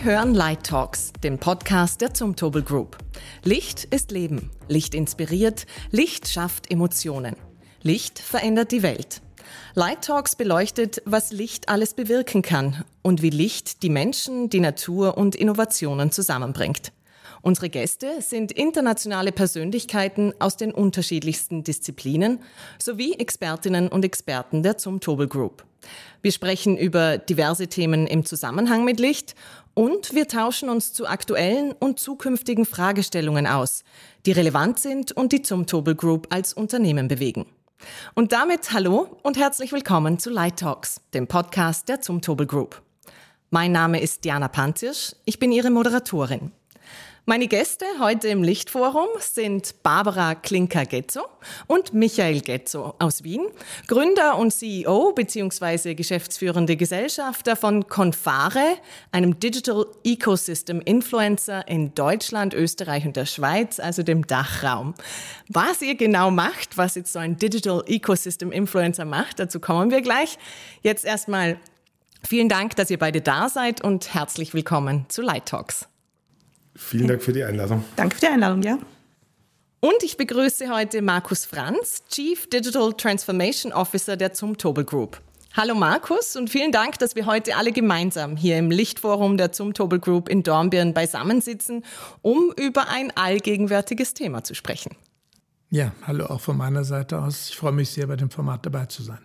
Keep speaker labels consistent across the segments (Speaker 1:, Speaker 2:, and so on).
Speaker 1: Sie hören Light Talks, den Podcast der Zumtobel Group. Licht ist Leben, Licht inspiriert, Licht schafft Emotionen. Licht verändert die Welt. Light Talks beleuchtet, was Licht alles bewirken kann und wie Licht die Menschen, die Natur und Innovationen zusammenbringt. Unsere Gäste sind internationale Persönlichkeiten aus den unterschiedlichsten Disziplinen sowie Expertinnen und Experten der Zumtobel Group. Wir sprechen über diverse Themen im Zusammenhang mit Licht und wir tauschen uns zu aktuellen und zukünftigen Fragestellungen aus, die relevant sind und die Zumtobel Group als Unternehmen bewegen. Und damit hallo und herzlich willkommen zu Light Talks, dem Podcast der Zumtobel Group. Mein Name ist Diana Pantiersch, ich bin Ihre Moderatorin. Meine Gäste heute im Lichtforum sind Barbara Klinker-Getzo und Michael Getzo aus Wien, Gründer und CEO bzw. geschäftsführende Gesellschafter von Confare, einem Digital Ecosystem Influencer in Deutschland, Österreich und der Schweiz, also dem Dachraum. Was ihr genau macht, was jetzt so ein Digital Ecosystem Influencer macht, dazu kommen wir gleich. Jetzt erstmal vielen Dank, dass ihr beide da seid und herzlich willkommen zu Light Talks.
Speaker 2: Vielen Dank für die Einladung.
Speaker 3: Danke für die Einladung, ja.
Speaker 1: Und ich begrüße heute Markus Franz, Chief Digital Transformation Officer der Zumtobel Group. Hallo Markus und vielen Dank, dass wir heute alle gemeinsam hier im Lichtforum der Zumtobel Group in Dornbirn beisammensitzen, um über ein allgegenwärtiges Thema zu sprechen.
Speaker 4: Ja, hallo auch von meiner Seite aus. Ich freue mich sehr, bei dem Format dabei zu sein.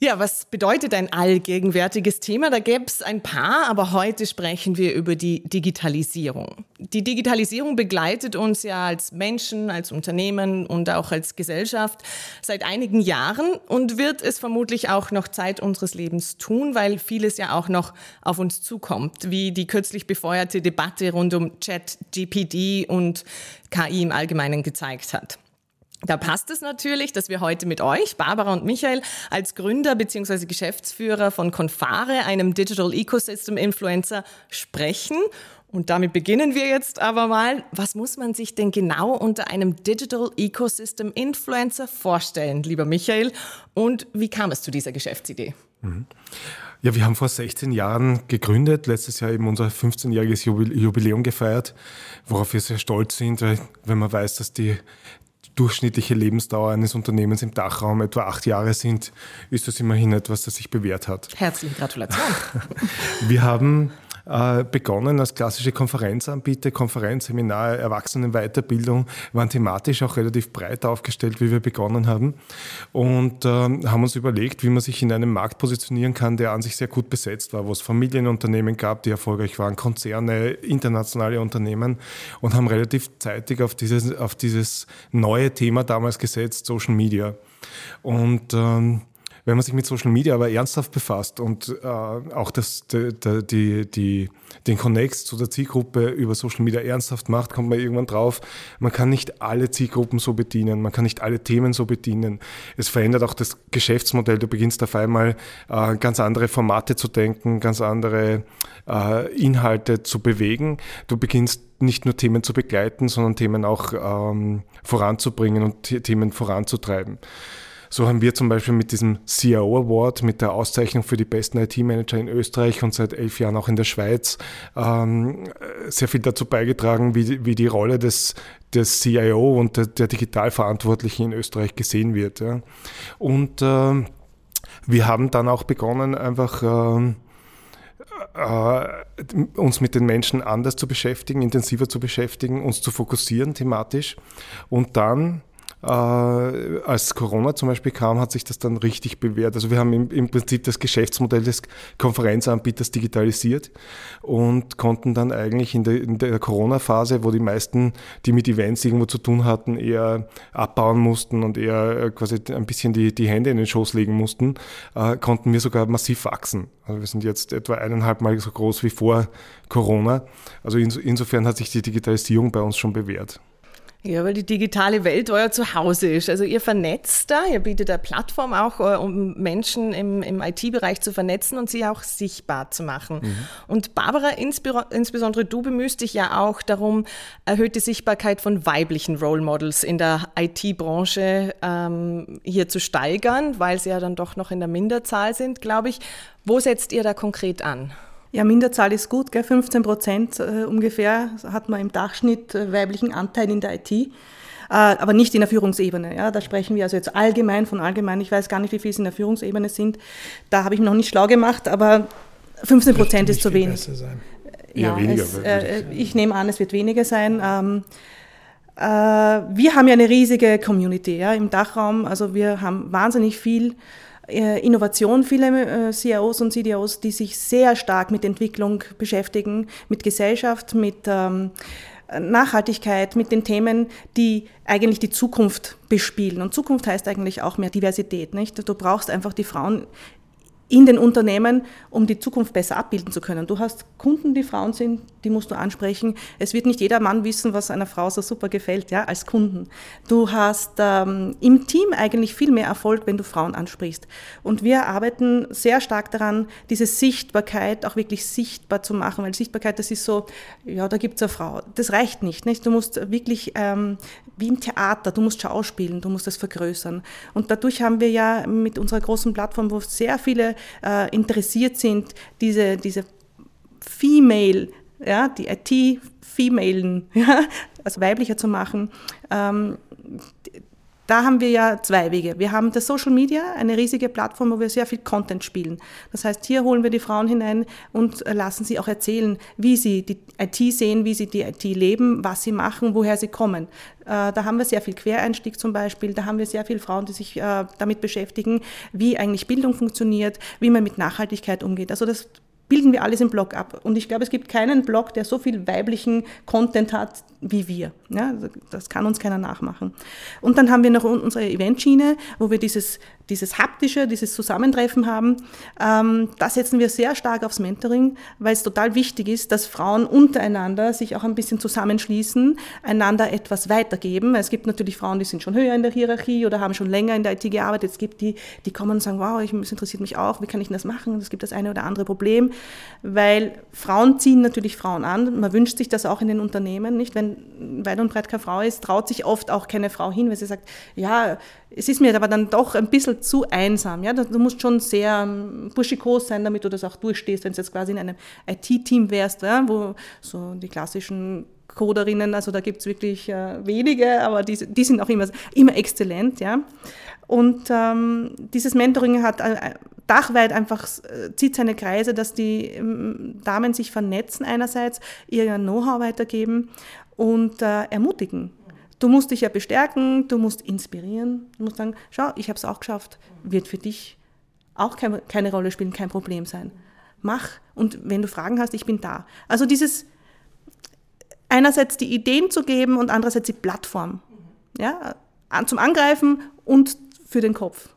Speaker 1: Ja, was bedeutet ein allgegenwärtiges Thema? Da gäbe es ein paar, aber heute sprechen wir über die Digitalisierung. Die Digitalisierung begleitet uns ja als Menschen, als Unternehmen und auch als Gesellschaft seit einigen Jahren und wird es vermutlich auch noch Zeit unseres Lebens tun, weil vieles ja auch noch auf uns zukommt, wie die kürzlich befeuerte Debatte rund um Chat, GPD und KI im Allgemeinen gezeigt hat. Da passt es natürlich, dass wir heute mit euch, Barbara und Michael, als Gründer bzw. Geschäftsführer von Confare, einem Digital Ecosystem Influencer, sprechen. Und damit beginnen wir jetzt aber mal. Was muss man sich denn genau unter einem Digital Ecosystem Influencer vorstellen, lieber Michael? Und wie kam es zu dieser Geschäftsidee? Mhm.
Speaker 2: Ja, wir haben vor 16 Jahren gegründet, letztes Jahr eben unser 15-jähriges Jubiläum gefeiert, worauf wir sehr stolz sind, weil wenn man weiß, dass die durchschnittliche Lebensdauer eines Unternehmens im Dachraum etwa acht Jahre sind, ist das immerhin etwas, das sich bewährt hat.
Speaker 1: Herzliche Gratulation.
Speaker 2: Wir haben äh, begonnen als klassische Konferenzanbieter, Konferenz, Seminare, Erwachsenenweiterbildung, waren thematisch auch relativ breit aufgestellt, wie wir begonnen haben und äh, haben uns überlegt, wie man sich in einem Markt positionieren kann, der an sich sehr gut besetzt war, wo es Familienunternehmen gab, die erfolgreich waren, Konzerne, internationale Unternehmen und haben relativ zeitig auf dieses, auf dieses neue Thema damals gesetzt, Social Media. Und ähm, wenn man sich mit Social Media aber ernsthaft befasst und äh, auch das, die, die, die, den Connect zu der Zielgruppe über Social Media ernsthaft macht, kommt man irgendwann drauf, man kann nicht alle Zielgruppen so bedienen, man kann nicht alle Themen so bedienen. Es verändert auch das Geschäftsmodell. Du beginnst auf einmal äh, ganz andere Formate zu denken, ganz andere äh, Inhalte zu bewegen. Du beginnst nicht nur Themen zu begleiten, sondern Themen auch ähm, voranzubringen und Themen voranzutreiben. So haben wir zum Beispiel mit diesem CIO Award, mit der Auszeichnung für die besten IT-Manager in Österreich und seit elf Jahren auch in der Schweiz, ähm, sehr viel dazu beigetragen, wie, wie die Rolle des, des CIO und der, der Digitalverantwortlichen in Österreich gesehen wird. Ja. Und äh, wir haben dann auch begonnen, einfach äh, äh, uns mit den Menschen anders zu beschäftigen, intensiver zu beschäftigen, uns zu fokussieren thematisch und dann äh, als Corona zum Beispiel kam, hat sich das dann richtig bewährt. Also wir haben im, im Prinzip das Geschäftsmodell des Konferenzanbieters digitalisiert und konnten dann eigentlich in der, in der Corona-Phase, wo die meisten, die mit Events irgendwo zu tun hatten, eher abbauen mussten und eher äh, quasi ein bisschen die, die Hände in den Schoß legen mussten, äh, konnten wir sogar massiv wachsen. Also wir sind jetzt etwa eineinhalb Mal so groß wie vor Corona. Also insofern hat sich die Digitalisierung bei uns schon bewährt.
Speaker 1: Ja, weil die digitale Welt euer Zuhause ist. Also ihr vernetzt da, ihr bietet eine Plattform auch, äh, um Menschen im, im IT-Bereich zu vernetzen und sie auch sichtbar zu machen. Mhm. Und Barbara, insbesondere du bemühst dich ja auch darum, erhöhte Sichtbarkeit von weiblichen Role Models in der IT-Branche ähm, hier zu steigern, weil sie ja dann doch noch in der Minderzahl sind, glaube ich. Wo setzt ihr da konkret an?
Speaker 3: Ja, Minderzahl ist gut, gell? 15 Prozent äh, ungefähr hat man im Durchschnitt äh, weiblichen Anteil in der IT, äh, aber nicht in der Führungsebene. Ja? Da sprechen wir also jetzt allgemein von allgemein. Ich weiß gar nicht, wie viel es in der Führungsebene sind. Da habe ich mich noch nicht schlau gemacht, aber 15 Prozent ist zu wenig. Ja, weniger. Es, äh, ich nehme an, es wird weniger sein. Ähm, äh, wir haben ja eine riesige Community ja, im Dachraum. Also wir haben wahnsinnig viel Innovation, viele äh, CIOs und CDOs, die sich sehr stark mit Entwicklung beschäftigen, mit Gesellschaft, mit ähm, Nachhaltigkeit, mit den Themen, die eigentlich die Zukunft bespielen. Und Zukunft heißt eigentlich auch mehr Diversität. Nicht? Du brauchst einfach die Frauen in den Unternehmen, um die Zukunft besser abbilden zu können. Du hast Kunden, die Frauen sind, die musst du ansprechen. Es wird nicht jeder Mann wissen, was einer Frau so super gefällt, ja, als Kunden. Du hast ähm, im Team eigentlich viel mehr Erfolg, wenn du Frauen ansprichst. Und wir arbeiten sehr stark daran, diese Sichtbarkeit auch wirklich sichtbar zu machen, weil Sichtbarkeit, das ist so, ja, da gibt es eine Frau. Das reicht nicht, nicht? Du musst wirklich, ähm, wie im Theater, du musst schauspielen, du musst das vergrößern. Und dadurch haben wir ja mit unserer großen Plattform, wo sehr viele äh, interessiert sind, diese, diese Female, ja, die IT-Femalen, ja, also weiblicher zu machen, ähm, da haben wir ja zwei Wege. Wir haben das Social Media, eine riesige Plattform, wo wir sehr viel Content spielen. Das heißt, hier holen wir die Frauen hinein und lassen sie auch erzählen, wie sie die IT sehen, wie sie die IT leben, was sie machen, woher sie kommen. Äh, da haben wir sehr viel Quereinstieg zum Beispiel. Da haben wir sehr viele Frauen, die sich äh, damit beschäftigen, wie eigentlich Bildung funktioniert, wie man mit Nachhaltigkeit umgeht. Also das bilden wir alles im Blog ab. Und ich glaube, es gibt keinen Blog, der so viel weiblichen Content hat wie wir. Ja, also das kann uns keiner nachmachen. Und dann haben wir noch unsere Eventschiene, wo wir dieses, dieses haptische, dieses Zusammentreffen haben. Ähm, da setzen wir sehr stark aufs Mentoring, weil es total wichtig ist, dass Frauen untereinander sich auch ein bisschen zusammenschließen, einander etwas weitergeben. Es gibt natürlich Frauen, die sind schon höher in der Hierarchie oder haben schon länger in der IT gearbeitet. Es gibt die, die kommen und sagen, wow, das interessiert mich auch, wie kann ich das machen? Es gibt das eine oder andere Problem weil Frauen ziehen natürlich Frauen an. Man wünscht sich das auch in den Unternehmen, nicht? Wenn weit und breit keine Frau ist, traut sich oft auch keine Frau hin, weil sie sagt, ja, es ist mir aber dann doch ein bisschen zu einsam. Ja? Du musst schon sehr ähm, buschikos sein, damit du das auch durchstehst, wenn du jetzt quasi in einem IT-Team wärst, ja? wo so die klassischen Coderinnen, also da gibt es wirklich äh, wenige, aber die, die sind auch immer, immer exzellent. Ja? Und ähm, dieses Mentoring hat äh, dachweit einfach, äh, zieht seine Kreise, dass die ähm, Damen sich vernetzen einerseits, ihr Know-how weitergeben und äh, ermutigen. Du musst dich ja bestärken, du musst inspirieren, du musst sagen, schau, ich habe es auch geschafft, wird für dich auch keine, keine Rolle spielen, kein Problem sein. Mach und wenn du Fragen hast, ich bin da. Also dieses einerseits die Ideen zu geben und andererseits die Plattform. Ja, zum Angreifen und für den Kopf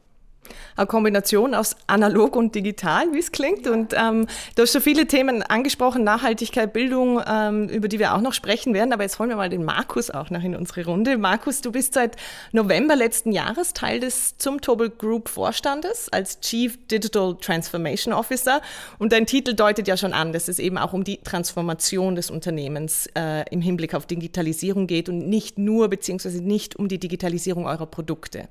Speaker 1: eine Kombination aus analog und digital, wie es klingt. Und ähm, du hast schon viele Themen angesprochen, Nachhaltigkeit, Bildung, ähm, über die wir auch noch sprechen werden. Aber jetzt holen wir mal den Markus auch noch in unsere Runde. Markus, du bist seit November letzten Jahres Teil des Zumtobel Group Vorstandes als Chief Digital Transformation Officer. Und dein Titel deutet ja schon an, dass es eben auch um die Transformation des Unternehmens äh, im Hinblick auf Digitalisierung geht und nicht nur beziehungsweise nicht um die Digitalisierung eurer Produkte.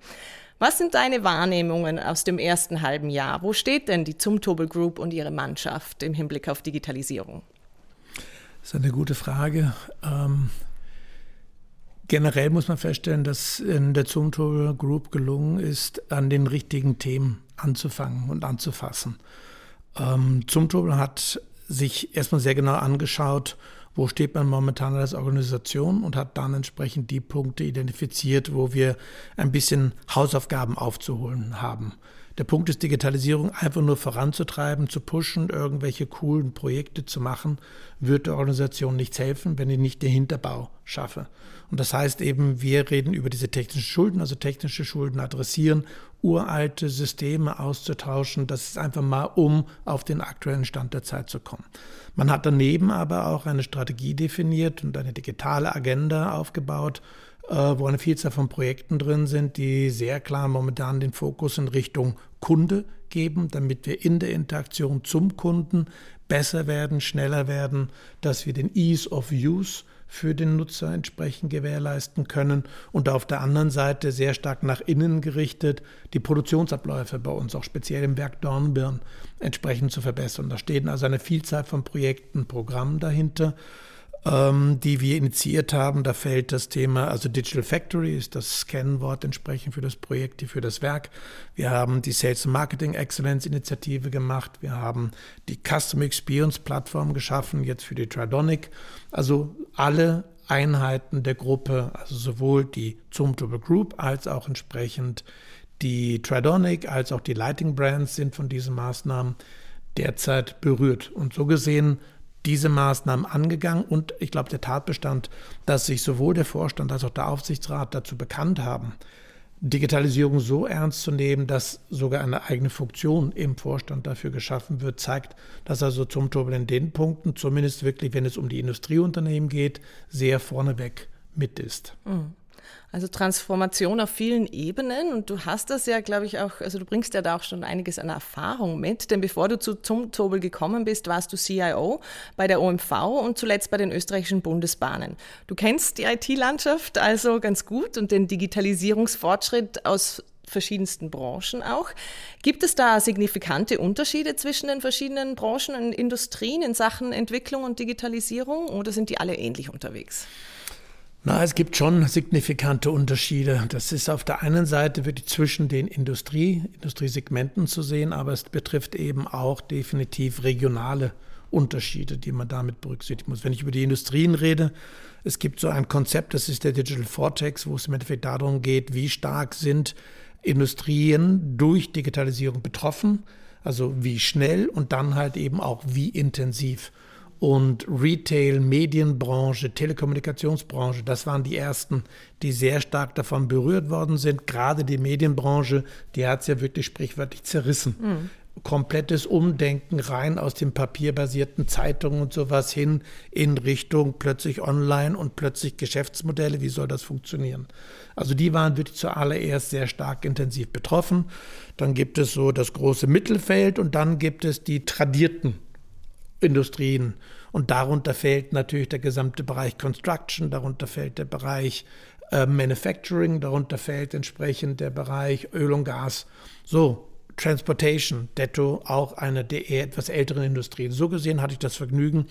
Speaker 1: Was sind deine Wahrnehmungen aus dem ersten halben Jahr? Wo steht denn die Zumtobel Group und ihre Mannschaft im Hinblick auf Digitalisierung?
Speaker 4: Das ist eine gute Frage. Ähm, generell muss man feststellen, dass in der Zumtobel Group gelungen ist, an den richtigen Themen anzufangen und anzufassen. Ähm, Zumtobel hat sich erstmal sehr genau angeschaut, wo steht man momentan als Organisation und hat dann entsprechend die Punkte identifiziert, wo wir ein bisschen Hausaufgaben aufzuholen haben. Der Punkt ist, Digitalisierung einfach nur voranzutreiben, zu pushen, irgendwelche coolen Projekte zu machen, wird der Organisation nichts helfen, wenn ich nicht den Hinterbau schaffe. Und das heißt eben, wir reden über diese technischen Schulden, also technische Schulden adressieren, uralte Systeme auszutauschen. Das ist einfach mal, um auf den aktuellen Stand der Zeit zu kommen. Man hat daneben aber auch eine Strategie definiert und eine digitale Agenda aufgebaut, wo eine Vielzahl von Projekten drin sind, die sehr klar momentan den Fokus in Richtung Kunde geben, damit wir in der Interaktion zum Kunden besser werden, schneller werden, dass wir den Ease of Use für den Nutzer entsprechend gewährleisten können und auf der anderen Seite sehr stark nach innen gerichtet die Produktionsabläufe bei uns, auch speziell im Werk Dornbirn, entsprechend zu verbessern. Da stehen also eine Vielzahl von Projekten, Programmen dahinter die wir initiiert haben. Da fällt das Thema, also Digital Factory ist das Scan-Wort entsprechend für das Projekt, für das Werk. Wir haben die Sales and Marketing Excellence Initiative gemacht. Wir haben die Customer Experience Plattform geschaffen, jetzt für die Tridonic. Also alle Einheiten der Gruppe, also sowohl die Zumtable Group als auch entsprechend die Tridonic als auch die Lighting Brands sind von diesen Maßnahmen derzeit berührt. Und so gesehen diese Maßnahmen angegangen und ich glaube, der Tatbestand, dass sich sowohl der Vorstand als auch der Aufsichtsrat dazu bekannt haben, Digitalisierung so ernst zu nehmen, dass sogar eine eigene Funktion im Vorstand dafür geschaffen wird, zeigt, dass also zum in den Punkten, zumindest wirklich, wenn es um die Industrieunternehmen geht, sehr vorneweg mit ist.
Speaker 1: Mhm. Also Transformation auf vielen Ebenen und du hast das ja, glaube ich, auch, also du bringst ja da auch schon einiges an Erfahrung mit, denn bevor du zu Zumtobel gekommen bist, warst du CIO bei der OMV und zuletzt bei den österreichischen Bundesbahnen. Du kennst die IT-Landschaft also ganz gut und den Digitalisierungsfortschritt aus verschiedensten Branchen auch. Gibt es da signifikante Unterschiede zwischen den verschiedenen Branchen und Industrien in Sachen Entwicklung und Digitalisierung oder sind die alle ähnlich unterwegs?
Speaker 4: Na, es gibt schon signifikante Unterschiede. Das ist auf der einen Seite wirklich zwischen den Industrie, Industriesegmenten zu sehen, aber es betrifft eben auch definitiv regionale Unterschiede, die man damit berücksichtigen muss. Wenn ich über die Industrien rede, es gibt so ein Konzept, das ist der Digital Vortex, wo es im Endeffekt darum geht, wie stark sind Industrien durch Digitalisierung betroffen, also wie schnell und dann halt eben auch wie intensiv und Retail, Medienbranche, Telekommunikationsbranche, das waren die ersten, die sehr stark davon berührt worden sind. Gerade die Medienbranche, die hat es ja wirklich sprichwörtlich zerrissen. Mhm. Komplettes Umdenken rein aus den papierbasierten Zeitungen und sowas hin in Richtung plötzlich online und plötzlich Geschäftsmodelle. Wie soll das funktionieren? Also die waren wirklich zuallererst sehr stark intensiv betroffen. Dann gibt es so das große Mittelfeld und dann gibt es die tradierten Industrien. Und darunter fällt natürlich der gesamte Bereich Construction, darunter fällt der Bereich äh, Manufacturing, darunter fällt entsprechend der Bereich Öl und Gas. So, Transportation, detto auch eine der etwas älteren Industrien. So gesehen hatte ich das Vergnügen,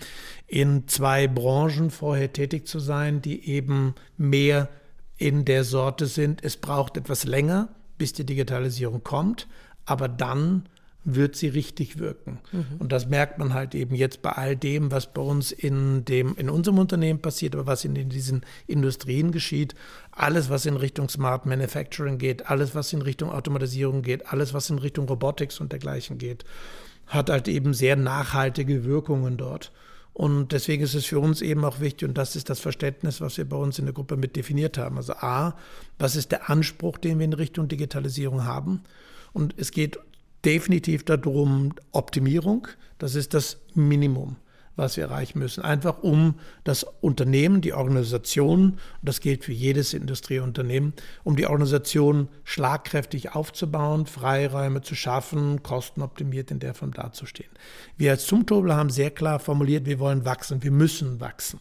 Speaker 4: in zwei Branchen vorher tätig zu sein, die eben mehr in der Sorte sind. Es braucht etwas länger, bis die Digitalisierung kommt, aber dann wird sie richtig wirken. Mhm. Und das merkt man halt eben jetzt bei all dem, was bei uns in, dem, in unserem Unternehmen passiert, aber was in, in diesen Industrien geschieht. Alles, was in Richtung Smart Manufacturing geht, alles, was in Richtung Automatisierung geht, alles, was in Richtung Robotics und dergleichen geht, hat halt eben sehr nachhaltige Wirkungen dort. Und deswegen ist es für uns eben auch wichtig, und das ist das Verständnis, was wir bei uns in der Gruppe mit definiert haben. Also A, was ist der Anspruch, den wir in Richtung Digitalisierung haben? Und es geht definitiv darum, Optimierung, das ist das Minimum, was wir erreichen müssen. Einfach um das Unternehmen, die Organisation, und das gilt für jedes Industrieunternehmen, um die Organisation schlagkräftig aufzubauen, Freiräume zu schaffen, kostenoptimiert in der Form dazustehen. Wir als Zumtobler haben sehr klar formuliert, wir wollen wachsen, wir müssen wachsen.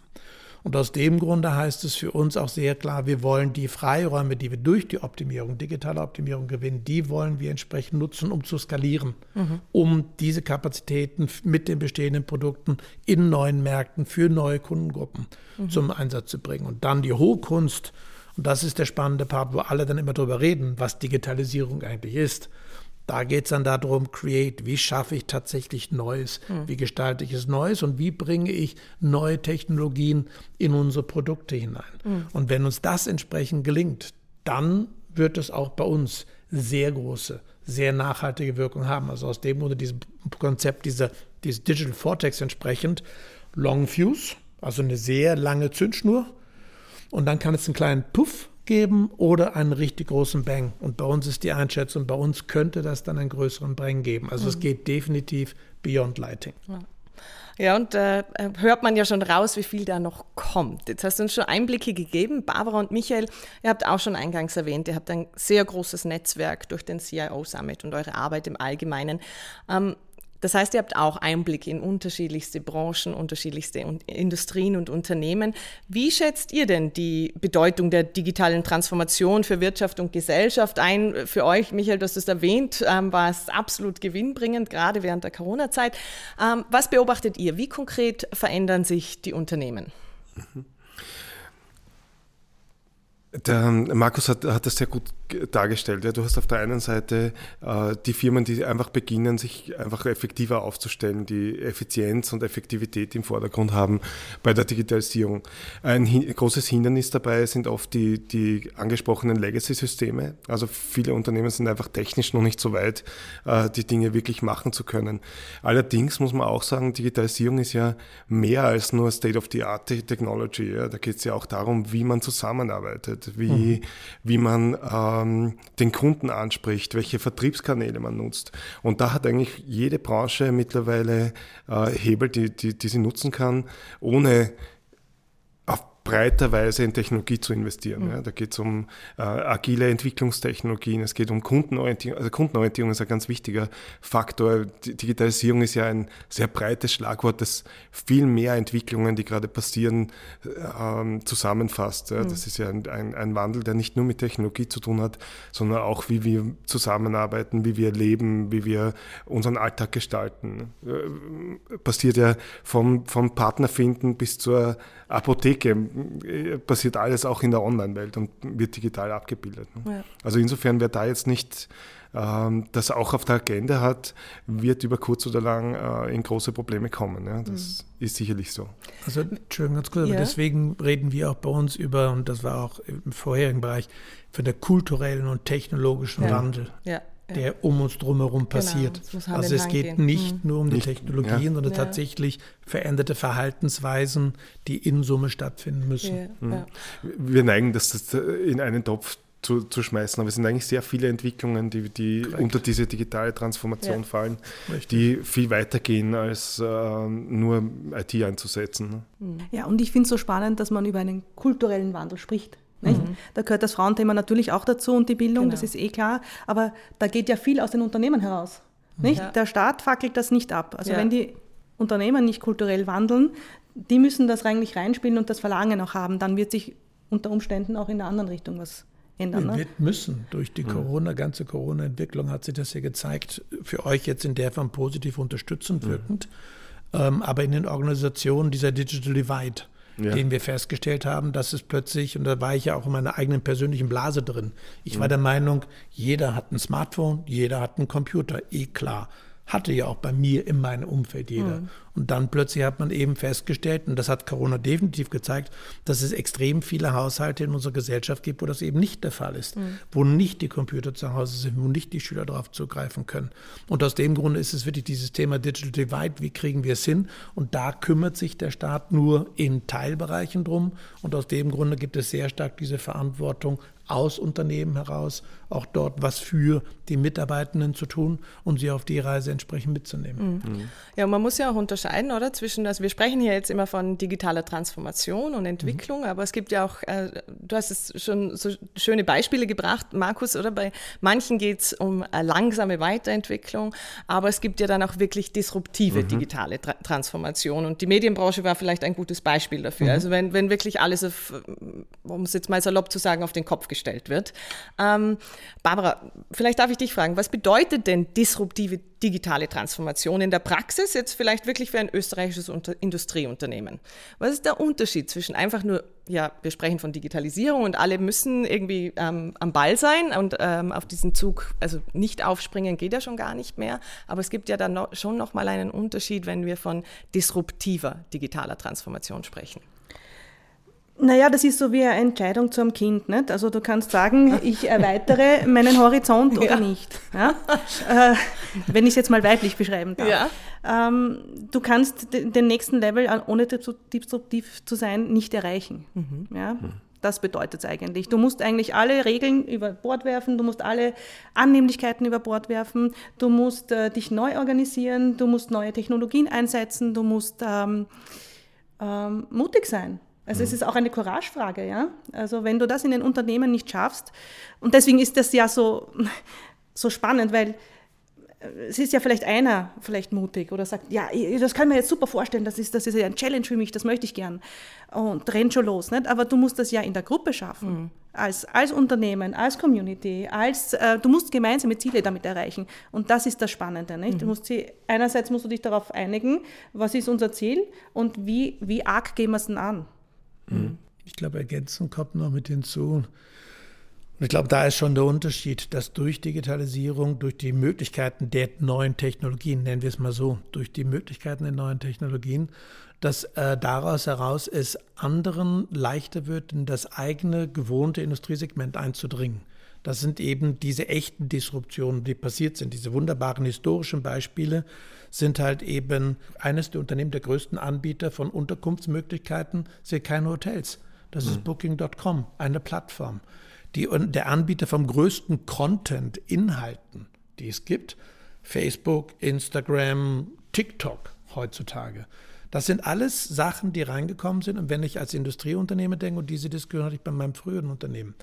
Speaker 4: Und aus dem Grunde heißt es für uns auch sehr klar, wir wollen die Freiräume, die wir durch die Optimierung, digitale Optimierung gewinnen, die wollen wir entsprechend nutzen, um zu skalieren, mhm. um diese Kapazitäten mit den bestehenden Produkten in neuen Märkten für neue Kundengruppen mhm. zum Einsatz zu bringen. Und dann die Hochkunst, und das ist der spannende Part, wo alle dann immer darüber reden, was Digitalisierung eigentlich ist. Da geht es dann darum, create, wie schaffe ich tatsächlich Neues, mhm. wie gestalte ich es Neues und wie bringe ich neue Technologien in unsere Produkte hinein. Mhm. Und wenn uns das entsprechend gelingt, dann wird es auch bei uns sehr große, sehr nachhaltige Wirkung haben. Also aus dem Grunde diesem Konzept dieser, dieses Digital Vortex entsprechend Long Fuse, also eine sehr lange Zündschnur. Und dann kann es einen kleinen Puff geben oder einen richtig großen Bang. Und bei uns ist die Einschätzung, bei uns könnte das dann einen größeren Bang geben. Also mhm. es geht definitiv beyond Lighting.
Speaker 1: Ja. Ja, und äh, hört man ja schon raus, wie viel da noch kommt. Jetzt hast du uns schon Einblicke gegeben. Barbara und Michael, ihr habt auch schon eingangs erwähnt, ihr habt ein sehr großes Netzwerk durch den CIO Summit und eure Arbeit im Allgemeinen. Ähm, Das heißt, ihr habt auch Einblick in unterschiedlichste Branchen, unterschiedlichste Industrien und Unternehmen. Wie schätzt ihr denn die Bedeutung der digitalen Transformation für Wirtschaft und Gesellschaft ein? Für euch, Michael, du hast es erwähnt, ähm, war es absolut gewinnbringend, gerade während der Corona-Zeit. Ähm, was beobachtet ihr? Wie konkret verändern sich die Unternehmen? Mhm.
Speaker 2: Der Markus hat, hat das sehr gut dargestellt. Ja, du hast auf der einen Seite äh, die Firmen, die einfach beginnen, sich einfach effektiver aufzustellen, die Effizienz und Effektivität im Vordergrund haben bei der Digitalisierung. Ein hin großes Hindernis dabei sind oft die, die angesprochenen Legacy-Systeme. Also viele Unternehmen sind einfach technisch noch nicht so weit, äh, die Dinge wirklich machen zu können. Allerdings muss man auch sagen, Digitalisierung ist ja mehr als nur State-of-the-Art Technology. Ja. Da geht es ja auch darum, wie man zusammenarbeitet, wie, mhm. wie man äh, ähm, den Kunden anspricht, welche Vertriebskanäle man nutzt. Und da hat eigentlich jede Branche mittlerweile äh, Hebel, die, die, die sie nutzen kann, ohne breiter Weise in Technologie zu investieren. Mhm. Ja, da geht es um äh, agile Entwicklungstechnologien, es geht um Kundenorientierung. Also Kundenorientierung ist ein ganz wichtiger Faktor. Die Digitalisierung ist ja ein sehr breites Schlagwort, das viel mehr Entwicklungen, die gerade passieren, ähm, zusammenfasst. Ja, mhm. Das ist ja ein, ein, ein, Wandel, der nicht nur mit Technologie zu tun hat, sondern auch, wie wir zusammenarbeiten, wie wir leben, wie wir unseren Alltag gestalten. Äh, passiert ja vom, vom Partnerfinden bis zur Apotheke passiert alles auch in der Online-Welt und wird digital abgebildet. Ne? Ja. Also insofern, wer da jetzt nicht ähm, das auch auf der Agenda hat, wird über kurz oder lang äh, in große Probleme kommen. Ja? Das mhm. ist sicherlich so.
Speaker 4: Also, Entschuldigung, ganz kurz, ja. aber deswegen reden wir auch bei uns über, und das war auch im vorherigen Bereich, für den kulturellen und technologischen ja. Wandel. Ja der um uns drumherum genau, passiert. Genau, also es geht gehen. nicht hm. nur um die Technologien, ja. sondern ja. tatsächlich veränderte Verhaltensweisen, die in Summe stattfinden müssen. Ja.
Speaker 2: Mhm. Wir neigen das in einen Topf zu, zu, schmeißen, aber es sind eigentlich sehr viele Entwicklungen, die, die unter diese digitale Transformation fallen, Richtig. die viel weiter gehen, als äh, nur IT einzusetzen.
Speaker 3: Ne? Ja, und ich finde es so spannend, dass man über einen kulturellen Wandel spricht. Mhm. Da gehört das Frauenthema natürlich auch dazu und die Bildung, genau. das ist eh klar. Aber da geht ja viel aus den Unternehmen heraus. Nicht? Ja. Der Staat fackelt das nicht ab. Also ja. wenn die Unternehmen nicht kulturell wandeln, die müssen das eigentlich reinspielen und das Verlangen auch haben. Dann wird sich unter Umständen auch in der anderen Richtung was ändern.
Speaker 4: Ne? Wird müssen. Durch die Corona, ganze Corona-Entwicklung hat sich das ja gezeigt, für euch jetzt in der Form positiv unterstützend wirkend. Mhm. Ähm, aber in den Organisationen dieser Digital Divide ja. den wir festgestellt haben, dass es plötzlich, und da war ich ja auch in meiner eigenen persönlichen Blase drin, ich mhm. war der Meinung, jeder hat ein Smartphone, jeder hat einen Computer, eh klar. Hatte ja auch bei mir in meinem Umfeld jeder. Mhm. Und dann plötzlich hat man eben festgestellt, und das hat Corona definitiv gezeigt, dass es extrem viele Haushalte in unserer Gesellschaft gibt, wo das eben nicht der Fall ist, mhm. wo nicht die Computer zu Hause sind, wo nicht die Schüler darauf zugreifen können. Und aus dem Grunde ist es wirklich dieses Thema Digital Divide, wie kriegen wir es hin? Und da kümmert sich der Staat nur in Teilbereichen drum. Und aus dem Grunde gibt es sehr stark diese Verantwortung aus Unternehmen heraus, auch dort was für die Mitarbeitenden zu tun und sie auf die Reise entsprechend mitzunehmen.
Speaker 1: Mhm. Mhm. Ja, man muss ja auch unterscheiden, oder? Zwischen, also wir sprechen hier jetzt immer von digitaler Transformation und Entwicklung, mhm. aber es gibt ja auch, äh, du hast es schon so schöne Beispiele gebracht, Markus, oder? Bei manchen geht es um eine langsame Weiterentwicklung, aber es gibt ja dann auch wirklich disruptive mhm. digitale Tra Transformation und die Medienbranche war vielleicht ein gutes Beispiel dafür. Mhm. Also wenn, wenn wirklich alles auf, um es jetzt mal salopp zu sagen, auf den Kopf gestellt wird. Ähm, Barbara, vielleicht darf ich dich fragen, was bedeutet denn disruptive digitale Transformation in der Praxis jetzt vielleicht wirklich für ein österreichisches Industrieunternehmen? Was ist der Unterschied zwischen einfach nur, ja, wir sprechen von Digitalisierung und alle müssen irgendwie ähm, am Ball sein und ähm, auf diesen Zug, also nicht aufspringen geht ja schon gar nicht mehr, aber es gibt ja dann noch, schon nochmal einen Unterschied, wenn wir von disruptiver digitaler Transformation sprechen.
Speaker 3: Naja, das ist so wie eine Entscheidung zum Kind. Nicht? Also du kannst sagen, ich erweitere meinen Horizont oder ja. nicht. Ja? Äh, wenn ich es jetzt mal weiblich beschreiben darf. Ja. Ähm, du kannst den nächsten Level, ohne disruptiv zu sein, nicht erreichen. Mhm. Ja? Das bedeutet es eigentlich. Du musst eigentlich alle Regeln über Bord werfen, du musst alle Annehmlichkeiten über Bord werfen, du musst äh, dich neu organisieren, du musst neue Technologien einsetzen, du musst ähm, ähm, mutig sein. Also es ist auch eine Couragefrage, ja. Also wenn du das in den Unternehmen nicht schaffst, und deswegen ist das ja so, so spannend, weil es ist ja vielleicht einer vielleicht mutig oder sagt, ja, das kann ich mir jetzt super vorstellen, das ist, das ist ja ein Challenge für mich, das möchte ich gern. Und rennt schon los. Nicht? Aber du musst das ja in der Gruppe schaffen. Mhm. Als, als Unternehmen, als Community, als, äh, du musst gemeinsame Ziele damit erreichen. Und das ist das Spannende. Nicht? Mhm. Du musst sie, einerseits musst du dich darauf einigen, was ist unser Ziel und wie, wie arg gehen wir es denn an.
Speaker 4: Mhm. Ich glaube, ergänzend kommt noch mit hinzu, und ich glaube, da ist schon der Unterschied, dass durch Digitalisierung, durch die Möglichkeiten der neuen Technologien, nennen wir es mal so, durch die Möglichkeiten der neuen Technologien, dass äh, daraus heraus es anderen leichter wird, in das eigene gewohnte Industriesegment einzudringen. Das sind eben diese echten Disruptionen, die passiert sind. Diese wunderbaren historischen Beispiele sind halt eben eines der Unternehmen der größten Anbieter von Unterkunftsmöglichkeiten, sind keine Hotels. Das mhm. ist Booking.com, eine Plattform die, der Anbieter vom größten Content, Inhalten, die es gibt. Facebook, Instagram, TikTok heutzutage. Das sind alles Sachen, die reingekommen sind. Und wenn ich als Industrieunternehmer denke, und diese Diskussion hatte ich bei meinem früheren Unternehmen,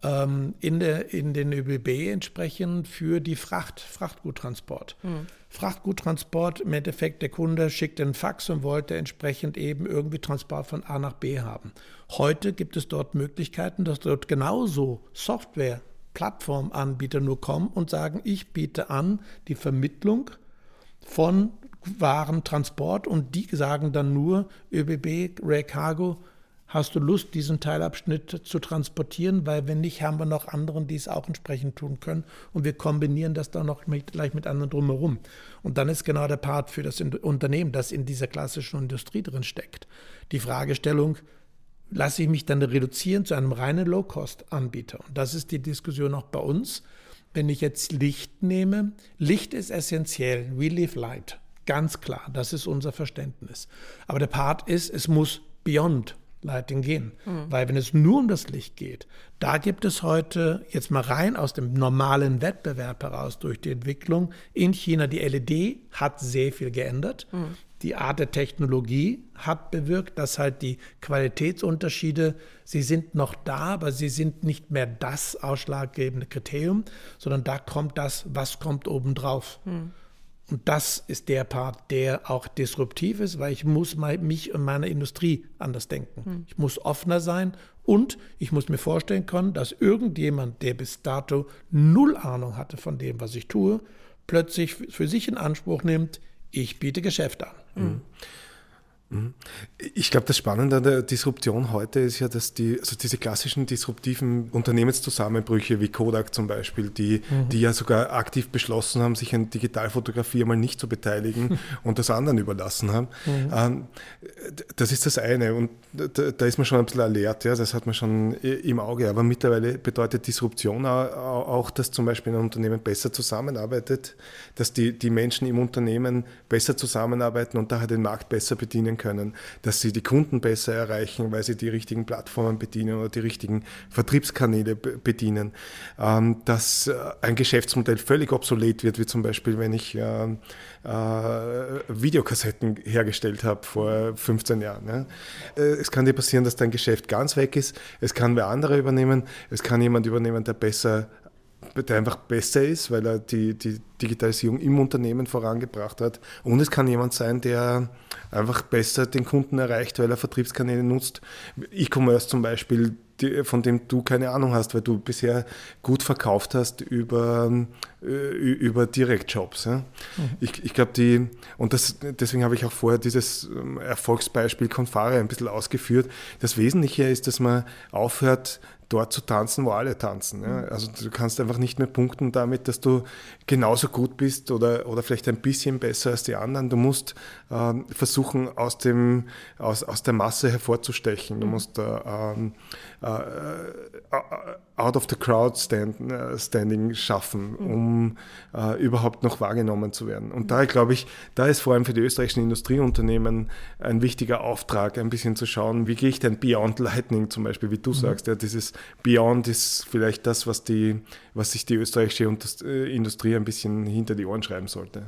Speaker 4: in, der, in den ÖBB entsprechend für die Fracht, Frachtguttransport. Mhm. Frachtguttransport, im Endeffekt, der Kunde schickt einen Fax und wollte entsprechend eben irgendwie Transport von A nach B haben. Heute gibt es dort Möglichkeiten, dass dort genauso Software, Plattformanbieter nur kommen und sagen, ich biete an die Vermittlung von Warentransport und die sagen dann nur ÖBB, Ray Cargo, hast du Lust, diesen Teilabschnitt zu transportieren, weil wenn nicht, haben wir noch anderen, die es auch entsprechend tun können und wir kombinieren das dann noch mit, gleich mit anderen drumherum. Und dann ist genau der Part für das Unternehmen, das in dieser klassischen Industrie drin steckt. Die Fragestellung, lasse ich mich dann reduzieren zu einem reinen Low-Cost-Anbieter? Und das ist die Diskussion auch bei uns. Wenn ich jetzt Licht nehme, Licht ist essentiell. We live light. Ganz klar, das ist unser Verständnis. Aber der Part ist, es muss beyond Lighting gehen. Mhm. Weil wenn es nur um das Licht geht, da gibt es heute jetzt mal rein aus dem normalen Wettbewerb heraus durch die Entwicklung in China, die LED hat sehr viel geändert. Mhm. Die Art der Technologie hat bewirkt, dass halt die Qualitätsunterschiede, sie sind noch da, aber sie sind nicht mehr das ausschlaggebende Kriterium, sondern da kommt das, was kommt obendrauf. Mhm. Und das ist der Part, der auch disruptiv ist, weil ich muss mich und meine Industrie anders denken. Hm. Ich muss offener sein und ich muss mir vorstellen können, dass irgendjemand, der bis dato null Ahnung hatte von dem, was ich tue, plötzlich für sich in Anspruch nimmt, ich biete Geschäft an. Hm.
Speaker 2: Ich glaube, das Spannende an der Disruption heute ist ja, dass die, also diese klassischen disruptiven Unternehmenszusammenbrüche wie Kodak zum Beispiel, die, mhm. die ja sogar aktiv beschlossen haben, sich an Digitalfotografie einmal nicht zu beteiligen und das anderen überlassen haben. Mhm. Ähm, das ist das eine und da, da, ist man schon ein bisschen alert, ja, das hat man schon im Auge. Aber mittlerweile bedeutet Disruption auch, dass zum Beispiel ein Unternehmen besser zusammenarbeitet, dass die, die Menschen im Unternehmen besser zusammenarbeiten und daher den Markt besser bedienen können, dass sie die Kunden besser erreichen, weil sie die richtigen Plattformen bedienen oder die richtigen Vertriebskanäle bedienen, ähm, dass äh, ein Geschäftsmodell völlig obsolet wird, wie zum Beispiel, wenn ich äh, äh, Videokassetten hergestellt habe vor 15 Jahren. Es kann dir passieren, dass dein Geschäft ganz weg ist, es kann wer andere übernehmen, es kann jemand übernehmen, der besser der einfach besser ist, weil er die, die Digitalisierung im Unternehmen vorangebracht hat. Und es kann jemand sein, der einfach besser den Kunden erreicht, weil er Vertriebskanäle nutzt. E-Commerce zum Beispiel, die, von dem du keine Ahnung hast, weil du bisher gut verkauft hast über, äh, über Direktjobs. Ja? Mhm. Ich, ich glaube, die, und das, deswegen habe ich auch vorher dieses ähm, Erfolgsbeispiel Confare ein bisschen ausgeführt. Das Wesentliche ist, dass man aufhört, dort zu tanzen, wo alle tanzen. Ja? Also du kannst einfach nicht mehr punkten damit, dass du genauso gut bist oder, oder vielleicht ein bisschen besser als die anderen. Du musst versuchen, aus, dem, aus, aus der Masse hervorzustechen. Du musst äh, ähm, äh, out of the crowd stand, äh, standing schaffen, mhm. um äh, überhaupt noch wahrgenommen zu werden. Und da glaube ich, da ist vor allem für die österreichischen Industrieunternehmen ein wichtiger Auftrag, ein bisschen zu schauen, wie gehe ich denn Beyond Lightning zum Beispiel, wie du mhm. sagst, ja, dieses Beyond ist vielleicht das, was, die, was sich die österreichische äh, Industrie ein bisschen hinter die Ohren schreiben sollte.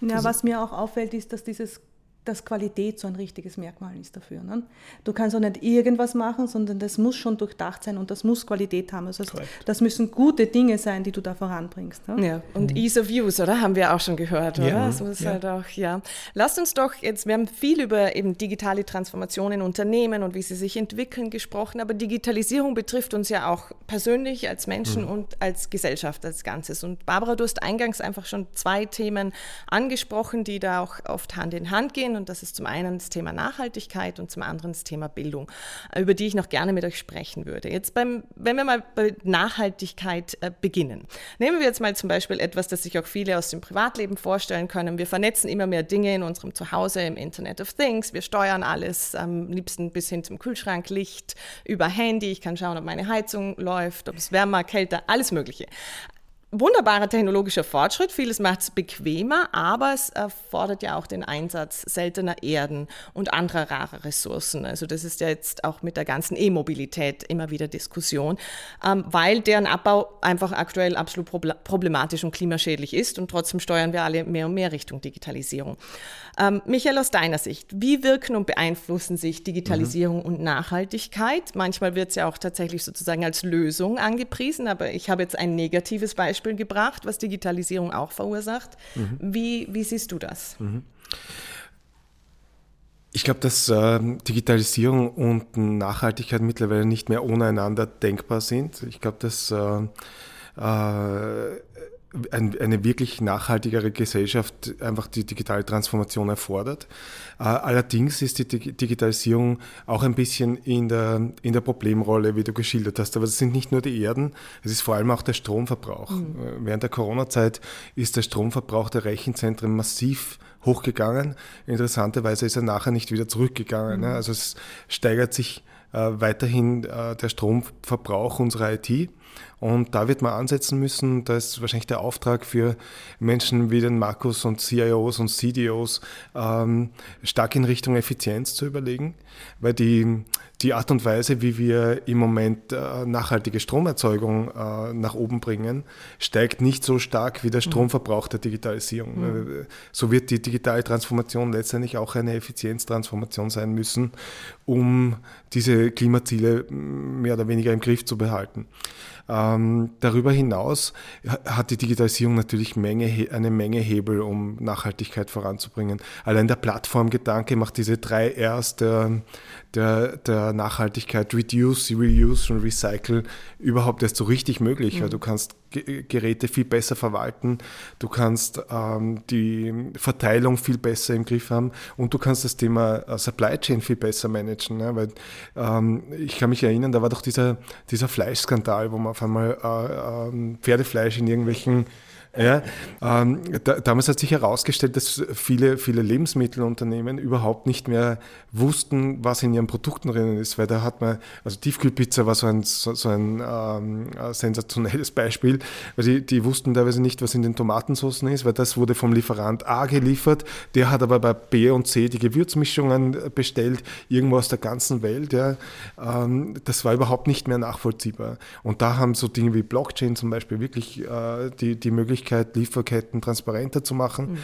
Speaker 3: Ja, was mir auch auffällt, ist, dass dieses dass Qualität so ein richtiges Merkmal ist dafür. Ne? Du kannst auch nicht irgendwas machen, sondern das muss schon durchdacht sein und das muss Qualität haben. Also das müssen gute Dinge sein, die du da voranbringst.
Speaker 1: Ne? Ja, und mhm. Ease of Use, oder? Haben wir auch schon gehört, oder? Ja. Das muss ja. halt auch, ja. Lasst uns doch jetzt, wir haben viel über eben digitale Transformation in Unternehmen und wie sie sich entwickeln gesprochen, aber Digitalisierung betrifft uns ja auch persönlich als Menschen mhm. und als Gesellschaft als Ganzes. Und Barbara, du hast eingangs einfach schon zwei Themen angesprochen, die da auch oft Hand in Hand gehen. Und das ist zum einen das Thema Nachhaltigkeit und zum anderen das Thema Bildung, über die ich noch gerne mit euch sprechen würde. Jetzt beim, wenn wir mal bei Nachhaltigkeit äh, beginnen. Nehmen wir jetzt mal zum Beispiel etwas, das sich auch viele aus dem Privatleben vorstellen können. Wir vernetzen immer mehr Dinge in unserem Zuhause im Internet of Things. Wir steuern alles am liebsten bis hin zum Kühlschrank, Licht, über Handy. Ich kann schauen, ob meine Heizung läuft, ob es wärmer, kälter, alles Mögliche wunderbarer technologischer Fortschritt. Vieles macht es bequemer, aber es erfordert ja auch den Einsatz seltener Erden und anderer rarer Ressourcen. Also das ist ja jetzt auch mit der ganzen E-Mobilität immer wieder Diskussion, ähm, weil deren Abbau einfach aktuell absolut problematisch und klimaschädlich ist und trotzdem steuern wir alle mehr und mehr Richtung Digitalisierung. Ähm, Michael, aus deiner Sicht, wie wirken und beeinflussen sich Digitalisierung mhm. und Nachhaltigkeit? Manchmal wird es ja auch tatsächlich sozusagen als Lösung angepriesen, aber ich habe jetzt ein negatives Beispiel gebracht, was Digitalisierung auch verursacht. Mhm. Wie, wie siehst du das? Mhm.
Speaker 2: Ich glaube, dass äh, Digitalisierung und Nachhaltigkeit mittlerweile nicht mehr ohne einander denkbar sind. Ich glaube, dass äh, äh, eine wirklich nachhaltigere Gesellschaft einfach die digitale Transformation erfordert. Äh, allerdings ist die Digitalisierung auch ein bisschen in der, in der Problemrolle, wie du geschildert hast. Aber es sind nicht nur die Erden, es ist vor allem auch der Stromverbrauch. Mhm. Äh, während der Corona-Zeit ist der Stromverbrauch der Rechenzentren massiv hochgegangen. Interessanterweise ist er nachher nicht wieder zurückgegangen. Mhm. Also es steigert sich weiterhin der Stromverbrauch unserer IT. Und da wird man ansetzen müssen. Da ist wahrscheinlich der Auftrag für Menschen wie den Markus und CIOs und CDOs, ähm, stark in Richtung Effizienz zu überlegen, weil die, die Art und Weise, wie wir im Moment äh, nachhaltige Stromerzeugung äh, nach oben bringen, steigt nicht so stark wie der mhm. Stromverbrauch der Digitalisierung. Mhm. So wird die digitale Transformation letztendlich auch eine Effizienztransformation sein müssen, um diese Klimaziele mehr oder weniger im Griff zu behalten. Ähm, darüber hinaus hat die Digitalisierung natürlich Menge, eine Menge Hebel, um Nachhaltigkeit voranzubringen. Allein der Plattformgedanke macht diese drei Rs der, der, der Nachhaltigkeit, Reduce, Reuse und Recycle, überhaupt erst so richtig möglich, mhm. weil du kannst Geräte viel besser verwalten, du kannst ähm, die Verteilung viel besser im Griff haben und du kannst das Thema äh, Supply Chain viel besser managen. Ne? Weil ähm, ich kann mich erinnern, da war doch dieser, dieser Fleischskandal, wo man auf einmal äh, äh, Pferdefleisch in irgendwelchen ja, ähm, da, damals hat sich herausgestellt, dass viele, viele Lebensmittelunternehmen überhaupt nicht mehr wussten, was in ihren Produkten drinnen ist, weil da hat man, also Tiefkühlpizza war so ein, so, so ein ähm, sensationelles Beispiel, weil die, die wussten teilweise nicht, was in den Tomatensoßen ist, weil das wurde vom Lieferant A geliefert, der hat aber bei B und C die Gewürzmischungen bestellt, irgendwo aus der ganzen Welt. Ja. Ähm, das war überhaupt nicht mehr nachvollziehbar. Und da haben so Dinge wie Blockchain zum Beispiel wirklich äh, die, die Möglichkeit, Möglichkeit, Lieferketten transparenter zu machen. Mhm.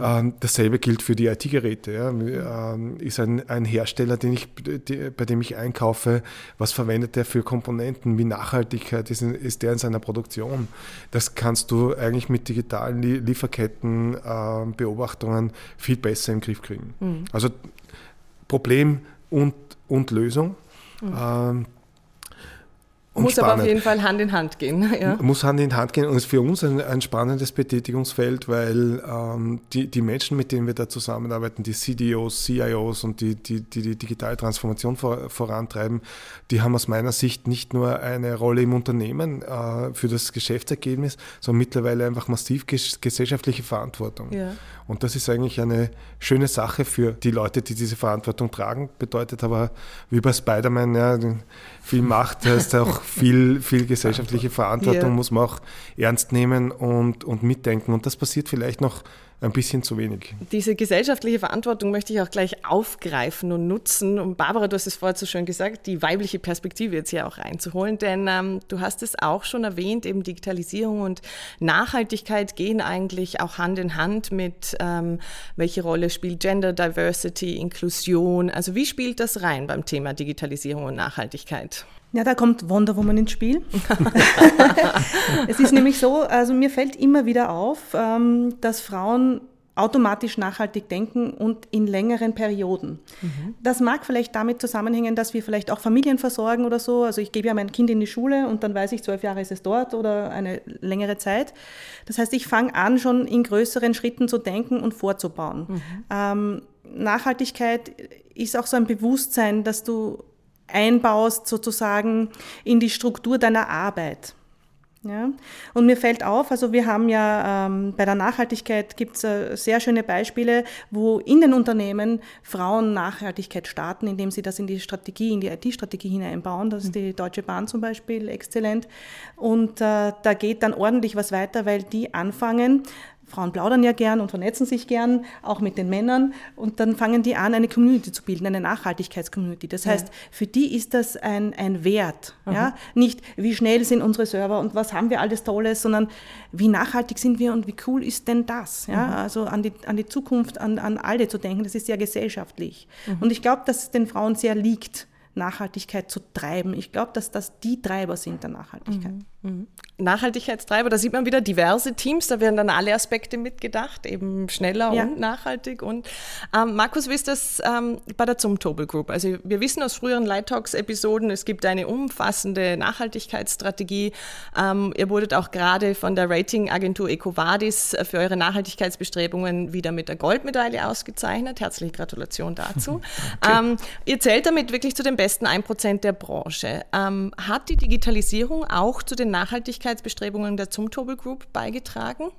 Speaker 2: Ähm, dasselbe gilt für die IT-Geräte. Ja. Ähm, ist ein, ein, Hersteller, den ich, die, bei dem ich einkaufe, was verwendet der für Komponenten, wie Nachhaltigkeit ist, ist der in seiner Produktion. Das kannst du eigentlich mit digitalen Lieferkettenbeobachtungen äh, viel besser im Griff kriegen. Mhm. Also Problem und, und Lösung. Mhm. Ähm,
Speaker 1: und muss spannend. aber auf jeden Fall Hand in Hand gehen.
Speaker 2: Ja. Muss Hand in Hand gehen und ist für uns ein, ein spannendes Betätigungsfeld, weil ähm, die, die Menschen, mit denen wir da zusammenarbeiten, die CDOs, CIOs und die die, die, die digitale Transformation vor, vorantreiben, die haben aus meiner Sicht nicht nur eine Rolle im Unternehmen äh, für das Geschäftsergebnis, sondern mittlerweile einfach massiv ges gesellschaftliche Verantwortung. Ja. Und das ist eigentlich eine schöne Sache für die Leute, die diese Verantwortung tragen. Bedeutet aber, wie bei Spider-Man, ja, viel Macht heißt auch viel, viel gesellschaftliche Verantwortung, ja. muss man auch ernst nehmen und, und mitdenken. Und das passiert vielleicht noch ein bisschen zu wenig.
Speaker 1: Diese gesellschaftliche Verantwortung möchte ich auch gleich aufgreifen und nutzen. Und Barbara, du hast es vorher so schön gesagt, die weibliche Perspektive jetzt hier auch reinzuholen. Denn ähm, du hast es auch schon erwähnt, eben Digitalisierung und Nachhaltigkeit gehen eigentlich auch Hand in Hand mit, ähm, welche Rolle spielt Gender Diversity, Inklusion. Also wie spielt das rein beim Thema Digitalisierung und Nachhaltigkeit?
Speaker 3: Ja, da kommt Wonder Woman ins Spiel. es ist nämlich so, also mir fällt immer wieder auf, ähm, dass Frauen automatisch nachhaltig denken und in längeren Perioden. Mhm. Das mag vielleicht damit zusammenhängen, dass wir vielleicht auch Familien versorgen oder so. Also ich gebe ja mein Kind in die Schule und dann weiß ich, zwölf Jahre ist es dort oder eine längere Zeit. Das heißt, ich fange an, schon in größeren Schritten zu denken und vorzubauen. Mhm. Ähm, Nachhaltigkeit ist auch so ein Bewusstsein, dass du einbaust sozusagen in die Struktur deiner Arbeit. Ja? Und mir fällt auf, also wir haben ja ähm, bei der Nachhaltigkeit gibt es äh, sehr schöne Beispiele, wo in den Unternehmen Frauen Nachhaltigkeit starten, indem sie das in die Strategie, in die IT-Strategie hineinbauen. Das ist die Deutsche Bahn zum Beispiel exzellent. Und äh, da geht dann ordentlich was weiter, weil die anfangen, Frauen plaudern ja gern und vernetzen sich gern, auch mit den Männern. Und dann fangen die an, eine Community zu bilden, eine Nachhaltigkeitscommunity. Das heißt, ja. für die ist das ein, ein Wert. Ja? Nicht, wie schnell sind unsere Server und was haben wir alles Tolles, sondern wie nachhaltig sind wir und wie cool ist denn das? Ja? Mhm. Also an die, an die Zukunft, an, an alle zu denken, das ist sehr gesellschaftlich. Mhm. Und ich glaube, dass es den Frauen sehr liegt, Nachhaltigkeit zu treiben. Ich glaube, dass das die Treiber sind der Nachhaltigkeit. Mhm.
Speaker 1: Nachhaltigkeitstreiber, da sieht man wieder diverse Teams, da werden dann alle Aspekte mitgedacht, eben schneller ja. und nachhaltig. Und ähm, Markus, wie ist das ähm, bei der Zumtobel Group? Also wir wissen aus früheren Light Talks-Episoden, es gibt eine umfassende Nachhaltigkeitsstrategie. Ähm, ihr wurdet auch gerade von der Ratingagentur EcoVadis für eure Nachhaltigkeitsbestrebungen wieder mit der Goldmedaille ausgezeichnet. Herzliche Gratulation dazu. Ähm, ihr zählt damit wirklich zu den besten 1% der Branche. Ähm, hat die Digitalisierung auch zu den Nachhaltigkeitsbestrebungen der Zumtobel Group beigetragen?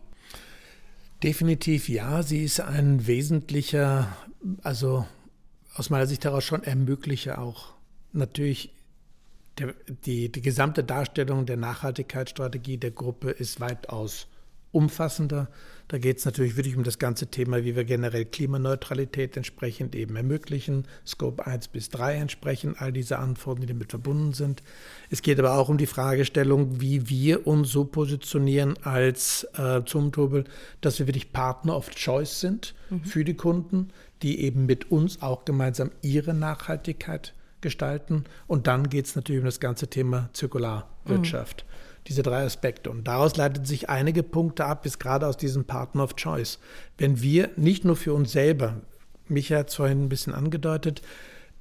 Speaker 4: Definitiv ja. Sie ist ein wesentlicher, also aus meiner Sicht heraus schon Ermöglicher auch. Natürlich, der, die, die gesamte Darstellung der Nachhaltigkeitsstrategie der Gruppe ist weitaus umfassender. Da geht es natürlich wirklich um das ganze Thema, wie wir generell Klimaneutralität entsprechend eben ermöglichen, Scope 1 bis 3 entsprechen, all diese Anforderungen, die damit verbunden sind. Es geht aber auch um die Fragestellung, wie wir uns so positionieren als äh, Zumtobel, dass wir wirklich Partner of Choice sind mhm. für die Kunden, die eben mit uns auch gemeinsam ihre Nachhaltigkeit gestalten. Und dann geht es natürlich um das ganze Thema Zirkularwirtschaft. Mhm diese drei Aspekte. Und daraus leiten sich einige Punkte ab, bis gerade aus diesem Partner of Choice. Wenn wir nicht nur für uns selber, Micha hat es vorhin ein bisschen angedeutet,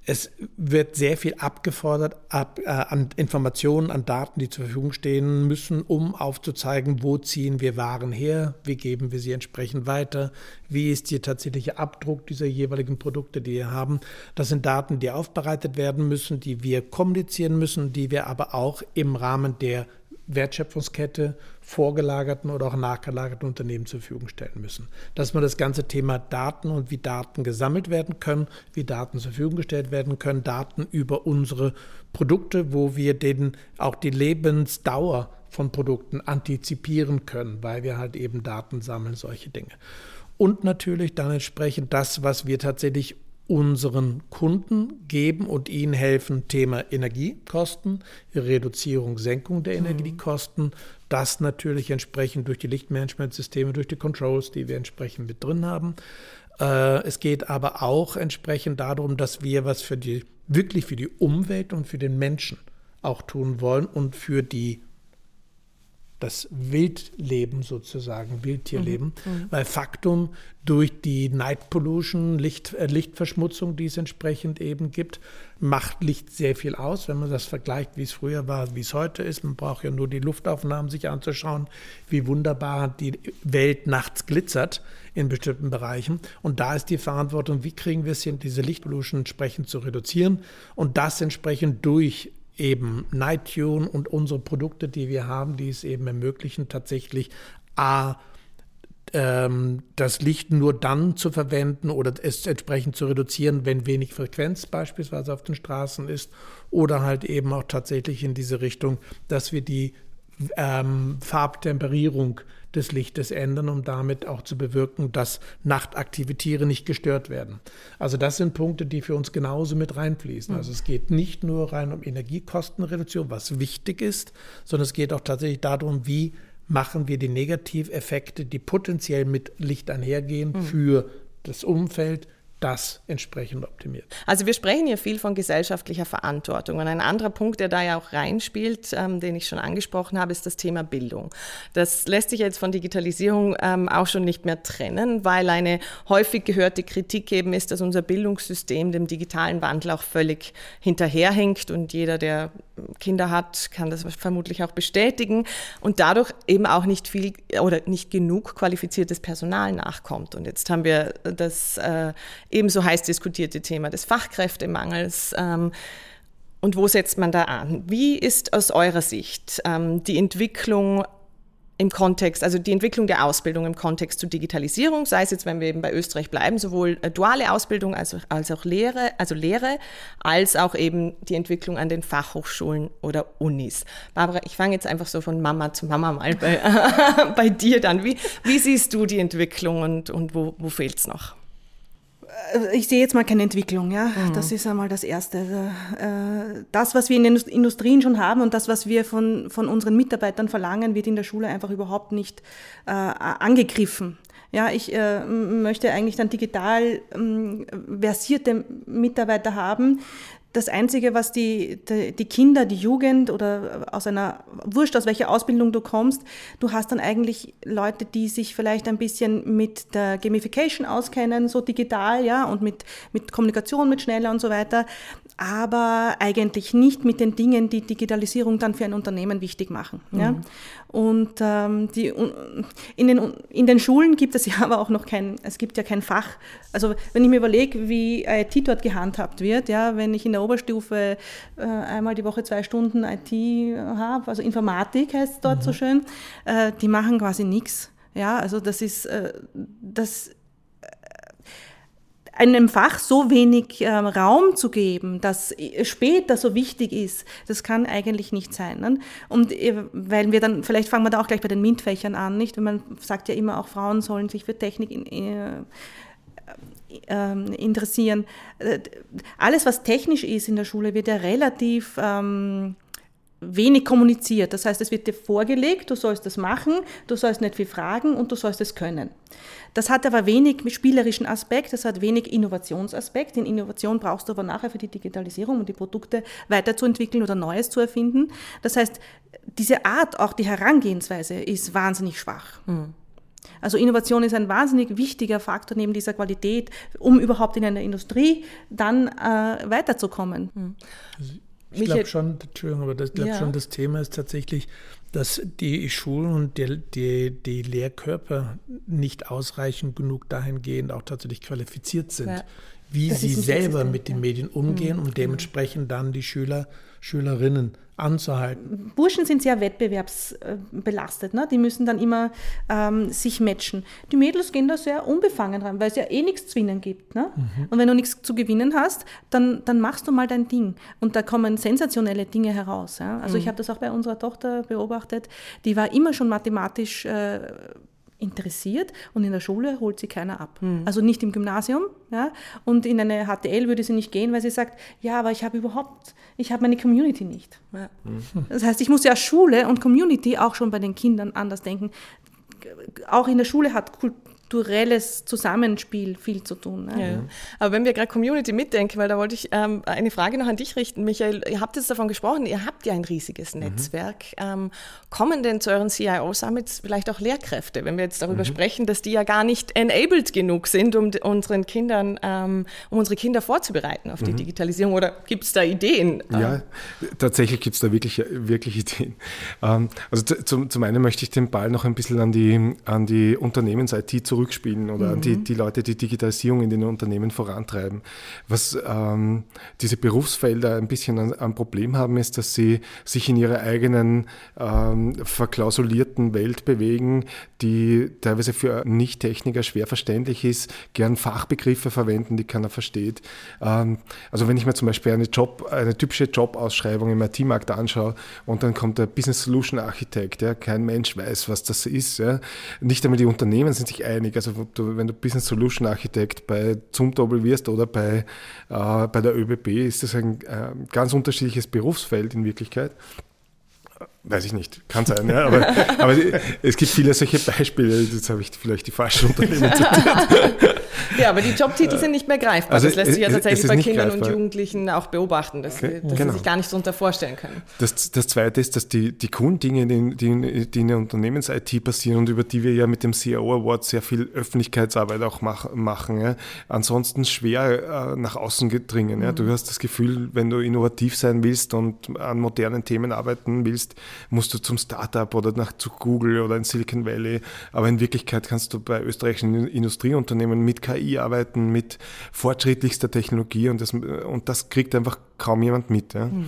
Speaker 4: es wird sehr viel abgefordert ab, äh, an Informationen, an Daten, die zur Verfügung stehen müssen, um aufzuzeigen, wo ziehen wir Waren her, wie geben wir sie entsprechend weiter, wie ist der tatsächliche Abdruck dieser jeweiligen Produkte, die wir haben. Das sind Daten, die aufbereitet werden müssen, die wir kommunizieren müssen, die wir aber auch im Rahmen der Wertschöpfungskette vorgelagerten oder auch nachgelagerten Unternehmen zur Verfügung stellen müssen. Dass man das ganze Thema Daten und wie Daten gesammelt werden können, wie Daten zur Verfügung gestellt werden können, Daten über unsere Produkte, wo wir denen auch die Lebensdauer von Produkten antizipieren können, weil wir halt eben Daten sammeln, solche Dinge. Und natürlich dann entsprechend das, was wir tatsächlich unseren Kunden geben und ihnen helfen, Thema Energiekosten, Reduzierung, Senkung der mhm. Energiekosten, das natürlich entsprechend durch die Lichtmanagementsysteme, durch die Controls, die wir entsprechend mit drin haben. Äh, es geht aber auch entsprechend darum, dass wir was für die, wirklich für die Umwelt und für den Menschen auch tun wollen und für die das Wildleben sozusagen, Wildtierleben, mhm. mhm. weil Faktum durch die Night Pollution, Licht, äh, Lichtverschmutzung, die es entsprechend eben gibt, macht Licht sehr viel aus, wenn man das vergleicht, wie es früher war, wie es heute ist. Man braucht ja nur die Luftaufnahmen sich anzuschauen, wie wunderbar die Welt nachts glitzert in bestimmten Bereichen. Und da ist die Verantwortung, wie kriegen wir es hin, diese Lichtpollution entsprechend zu reduzieren und das entsprechend durch eben Nighttune und unsere Produkte, die wir haben, die es eben ermöglichen, tatsächlich A, ähm, das Licht nur dann zu verwenden oder es entsprechend zu reduzieren, wenn wenig Frequenz beispielsweise auf den Straßen ist oder halt eben auch tatsächlich in diese Richtung, dass wir die ähm, Farbtemperierung des Lichtes ändern, um damit auch zu bewirken, dass nachtaktive Tiere nicht gestört werden. Also das sind Punkte, die für uns genauso mit reinfließen. Also es geht nicht nur rein um Energiekostenreduktion, was wichtig ist, sondern es geht auch tatsächlich darum, wie machen wir die Negativeffekte, die potenziell mit Licht einhergehen, mhm. für das Umfeld, das entsprechend optimiert.
Speaker 1: Also wir sprechen hier viel von gesellschaftlicher Verantwortung. Und ein anderer Punkt, der da ja auch reinspielt, ähm, den ich schon angesprochen habe, ist das Thema Bildung. Das lässt sich jetzt von Digitalisierung ähm, auch schon nicht mehr trennen, weil eine häufig gehörte Kritik eben ist, dass unser Bildungssystem dem digitalen Wandel auch völlig hinterherhängt. Und jeder, der Kinder hat, kann das vermutlich auch bestätigen. Und dadurch eben auch nicht viel oder nicht genug qualifiziertes Personal nachkommt. Und jetzt haben wir das äh, ebenso heiß diskutierte Thema des Fachkräftemangels. Ähm, und wo setzt man da an? Wie ist aus eurer Sicht ähm, die Entwicklung im Kontext, also die Entwicklung der Ausbildung im Kontext zur Digitalisierung, sei es jetzt, wenn wir eben bei Österreich bleiben, sowohl äh, duale Ausbildung als, als auch Lehre, also Lehre, als auch eben die Entwicklung an den Fachhochschulen oder Unis. Barbara, ich fange jetzt einfach so von Mama zu Mama mal bei, bei dir dann. Wie, wie siehst du die Entwicklung und, und wo, wo fehlt es noch?
Speaker 3: Äh, ich sehe jetzt mal keine Entwicklung, ja. Mhm. Das ist einmal das Erste. Also, äh, das, was wir in den Industrien schon haben und das, was wir von, von unseren Mitarbeitern verlangen, wird in der Schule einfach überhaupt nicht äh, angegriffen. Ja, ich äh, möchte eigentlich dann digital ähm, versierte Mitarbeiter haben, das Einzige, was die, die, die, Kinder, die Jugend oder aus einer, wurscht aus welcher Ausbildung du kommst, du hast dann eigentlich Leute, die sich vielleicht ein bisschen mit der Gamification auskennen, so digital, ja, und mit, mit Kommunikation, mit schneller und so weiter, aber eigentlich nicht mit den Dingen, die Digitalisierung dann für ein Unternehmen wichtig machen. Mhm. Ja. Und ähm, die, in, den, in den Schulen gibt es ja aber auch noch kein, es gibt ja kein Fach. Also wenn ich mir überlege, wie IT dort gehandhabt wird, ja, wenn ich in der Oberstufe äh, einmal die Woche zwei Stunden IT habe, also Informatik heißt es dort mhm. so schön, äh, die machen quasi nichts. Ja, also das ist, äh, das einem Fach so wenig äh, Raum zu geben, das später so wichtig ist, das kann eigentlich nicht sein. Ne? Und äh, weil wir dann, vielleicht fangen wir da auch gleich bei den MINT-Fächern an, nicht? Wenn man sagt ja immer, auch Frauen sollen sich für Technik in, äh, ähm, interessieren. Äh, alles, was technisch ist in der Schule, wird ja relativ ähm, wenig kommuniziert. Das heißt, es wird dir vorgelegt, du sollst das machen, du sollst nicht viel fragen und du sollst es können. Das hat aber wenig spielerischen Aspekt, das hat wenig Innovationsaspekt. In Innovation brauchst du aber nachher für die Digitalisierung und die Produkte weiterzuentwickeln oder Neues zu erfinden. Das heißt, diese Art, auch die Herangehensweise ist wahnsinnig schwach. Mhm. Also Innovation ist ein wahnsinnig wichtiger Faktor neben dieser Qualität, um überhaupt in einer Industrie dann äh, weiterzukommen. Mhm.
Speaker 4: Ich glaube schon, Entschuldigung, aber ich glaube ja. schon, das Thema ist tatsächlich, dass die Schulen und die, die, die Lehrkörper nicht ausreichend genug dahingehend auch tatsächlich qualifiziert sind, ja. wie das sie selber mit den Medien umgehen mhm. und dementsprechend dann die Schüler, Schülerinnen anzuhalten.
Speaker 3: Burschen sind sehr wettbewerbsbelastet. Ne? Die müssen dann immer ähm, sich matchen. Die Mädels gehen da sehr unbefangen ran, weil es ja eh nichts zu gewinnen gibt. Ne? Mhm. Und wenn du nichts zu gewinnen hast, dann, dann machst du mal dein Ding. Und da kommen sensationelle Dinge heraus. Ja? Also mhm. ich habe das auch bei unserer Tochter beobachtet. Die war immer schon mathematisch äh, interessiert und in der Schule holt sie keiner ab. Mhm. Also nicht im Gymnasium. Ja? Und in eine HTL würde sie nicht gehen, weil sie sagt, ja, aber ich habe überhaupt, ich habe meine Community nicht. Ja. Mhm. Das heißt, ich muss ja Schule und Community auch schon bei den Kindern anders denken. Auch in der Schule hat Kultur strukturelles Zusammenspiel viel zu tun.
Speaker 1: Ne? Ja. Aber wenn wir gerade Community mitdenken, weil da wollte ich ähm, eine Frage noch an dich richten, Michael, ihr habt jetzt davon gesprochen, ihr habt ja ein riesiges mhm. Netzwerk. Ähm, kommen denn zu euren CIO-Summits vielleicht auch Lehrkräfte, wenn wir jetzt darüber mhm. sprechen, dass die ja gar nicht enabled genug sind, um unseren Kindern, ähm, um unsere Kinder vorzubereiten auf die mhm. Digitalisierung? Oder gibt es da Ideen?
Speaker 2: Ja, tatsächlich gibt es da wirklich, wirklich Ideen. Ähm, also zum, zum einen möchte ich den Ball noch ein bisschen an die, an die Unternehmens-IT zurück zurückspielen oder mhm. an die, die Leute, die Digitalisierung in den Unternehmen vorantreiben. Was ähm, diese Berufsfelder ein bisschen ein, ein, Problem haben, ist, dass sie sich in ihrer eigenen ähm, verklausulierten Welt bewegen, die teilweise für Nicht-Techniker schwer verständlich ist, gern Fachbegriffe verwenden, die keiner versteht. Ähm, also wenn ich mir zum Beispiel eine Job, eine typische Jobausschreibung im IT-Markt anschaue und dann kommt der Business Solution Architekt, ja, kein Mensch weiß, was das ist. Ja. Nicht einmal die Unternehmen sind sich einig. Also wenn du Business Solution Architekt bei Zumtobel wirst oder bei, äh, bei der ÖBB, ist das ein äh, ganz unterschiedliches Berufsfeld in Wirklichkeit. Weiß ich nicht, kann sein, ja, aber, aber es gibt viele solche Beispiele. Jetzt habe ich vielleicht die falschen Unternehmen zitiert.
Speaker 1: Ja, aber die Jobtitel sind nicht mehr greifbar. Also das lässt sich ja tatsächlich bei Kindern greifbar. und Jugendlichen auch beobachten, dass, okay. dass genau. sie sich gar nicht darunter vorstellen können.
Speaker 2: Das, das Zweite ist, dass die, die coolen Dinge, die, die, die in der Unternehmens-IT passieren und über die wir ja mit dem CEO Award sehr viel Öffentlichkeitsarbeit auch mach, machen, ja, ansonsten schwer äh, nach außen gedringen. Mhm. Ja. Du hast das Gefühl, wenn du innovativ sein willst und an modernen Themen arbeiten willst, musst du zum Startup oder nach, zu Google oder in Silicon Valley. Aber in Wirklichkeit kannst du bei österreichischen Industrieunternehmen mit KI arbeiten, mit fortschrittlichster Technologie und das, und das kriegt einfach kaum jemand mit. Ja. Mhm.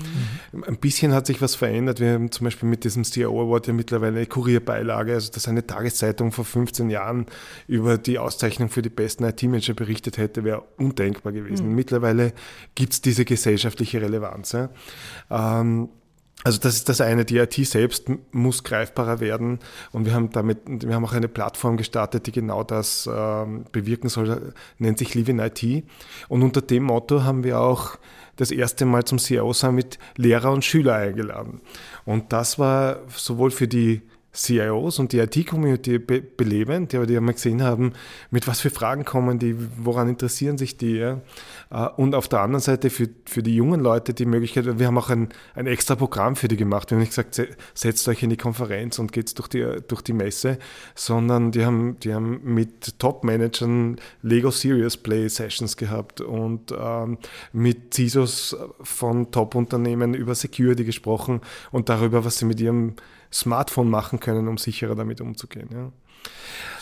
Speaker 2: Ein bisschen hat sich was verändert. Wir haben zum Beispiel mit diesem CEO Award ja mittlerweile eine Kurierbeilage, also dass eine Tageszeitung vor 15 Jahren über die Auszeichnung für die besten IT-Manager berichtet hätte, wäre undenkbar gewesen. Mhm. Mittlerweile gibt es diese gesellschaftliche Relevanz. Ja. Ähm, also das ist das eine, die IT selbst muss greifbarer werden. Und wir haben damit, wir haben auch eine Plattform gestartet, die genau das ähm, bewirken soll, nennt sich Live in IT und unter dem Motto haben wir auch das erste Mal zum CEO Summit Lehrer und Schüler eingeladen. Und das war sowohl für die CIOs und die IT-Community be beleben, die, die mal gesehen haben, mit was für Fragen kommen die, woran interessieren sich die. Ja? Äh, und auf der anderen Seite für, für die jungen Leute die Möglichkeit, wir haben auch ein, ein extra Programm für die gemacht. Wir haben nicht gesagt, setzt euch in die Konferenz und geht durch die, durch die Messe, sondern die haben, die haben mit Top-Managern Lego Serious Play Sessions gehabt und ähm, mit CISOs von Top-Unternehmen über Security gesprochen und darüber, was sie mit ihrem Smartphone machen können, um sicherer damit umzugehen. Ja.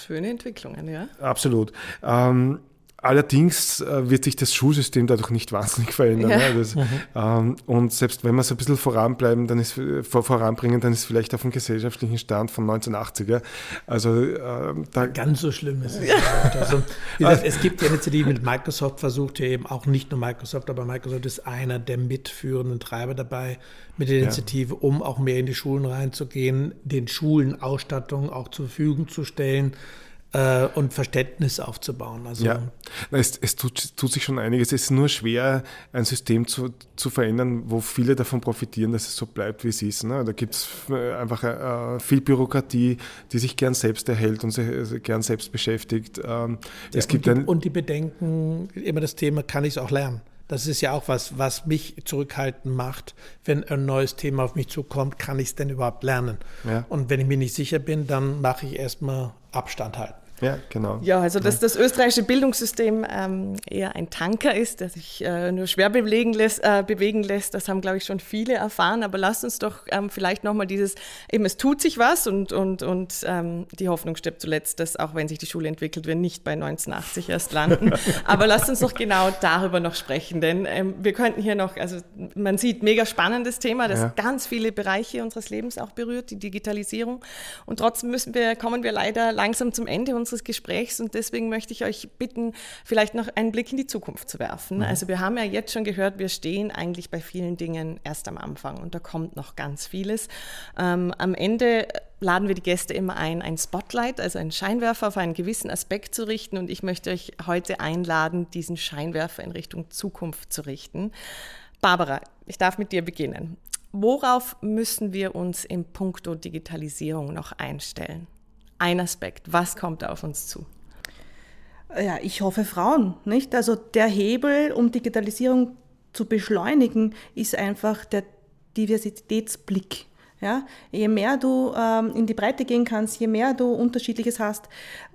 Speaker 1: Schöne Entwicklungen, ja.
Speaker 2: Absolut. Ähm, Allerdings äh, wird sich das Schulsystem dadurch nicht wahnsinnig verändern. Ja. Ne? Das, mhm. ähm, und selbst wenn wir es ein bisschen voranbleiben, dann ist, vor, voranbringen, dann ist vielleicht auf dem gesellschaftlichen Stand von 1980er. Also
Speaker 4: äh, da ganz so schlimm ist es. Ja. Also, gesagt, es gibt ja Initiativen mit Microsoft, versucht ja eben auch nicht nur Microsoft, aber Microsoft ist einer der mitführenden Treiber dabei mit der Initiative, ja. um auch mehr in die Schulen reinzugehen, den Schulen Ausstattung auch zur Verfügung zu stellen äh, und Verständnis aufzubauen.
Speaker 2: Also ja, es, es tut, tut, sich schon einiges. Es ist nur schwer, ein System zu, zu verändern, wo viele davon profitieren, dass es so bleibt, wie es ist. Ne? Da gibt es äh, einfach äh, viel Bürokratie, die sich gern selbst erhält und sich also gern selbst beschäftigt. Ähm,
Speaker 4: ja, es gibt und, die, und die Bedenken, immer das Thema, kann ich es auch lernen? Das ist ja auch was, was mich zurückhaltend macht. Wenn ein neues Thema auf mich zukommt, kann ich es denn überhaupt lernen? Ja. Und wenn ich mir nicht sicher bin, dann mache ich erstmal Abstand halten.
Speaker 2: Ja, genau.
Speaker 1: Ja, also dass das österreichische Bildungssystem ähm, eher ein Tanker ist, der sich äh, nur schwer bewegen lässt, äh, bewegen lässt, das haben, glaube ich, schon viele erfahren. Aber lasst uns doch ähm, vielleicht nochmal dieses, eben es tut sich was und, und, und ähm, die Hoffnung stirbt zuletzt, dass auch wenn sich die Schule entwickelt, wir nicht bei 1980 erst landen. Aber lasst uns doch genau darüber noch sprechen, denn ähm, wir könnten hier noch, also man sieht, mega spannendes Thema, das ja. ganz viele Bereiche unseres Lebens auch berührt, die Digitalisierung. Und trotzdem müssen wir, kommen wir leider langsam zum Ende unseres unseres Gesprächs und deswegen möchte ich euch bitten, vielleicht noch einen Blick in die Zukunft zu werfen. Mhm. Also wir haben ja jetzt schon gehört, wir stehen eigentlich bei vielen Dingen erst am Anfang und da kommt noch ganz vieles. Ähm, am Ende laden wir die Gäste immer ein, ein Spotlight, also einen Scheinwerfer auf einen gewissen Aspekt zu richten und ich möchte euch heute einladen, diesen Scheinwerfer in Richtung Zukunft zu richten. Barbara, ich darf mit dir beginnen. Worauf müssen wir uns im Punkto Digitalisierung noch einstellen? Ein Aspekt. Was kommt auf uns zu?
Speaker 3: Ja, ich hoffe Frauen, nicht? Also der Hebel, um Digitalisierung zu beschleunigen, ist einfach der Diversitätsblick. Ja, je mehr du ähm, in die Breite gehen kannst, je mehr du Unterschiedliches hast.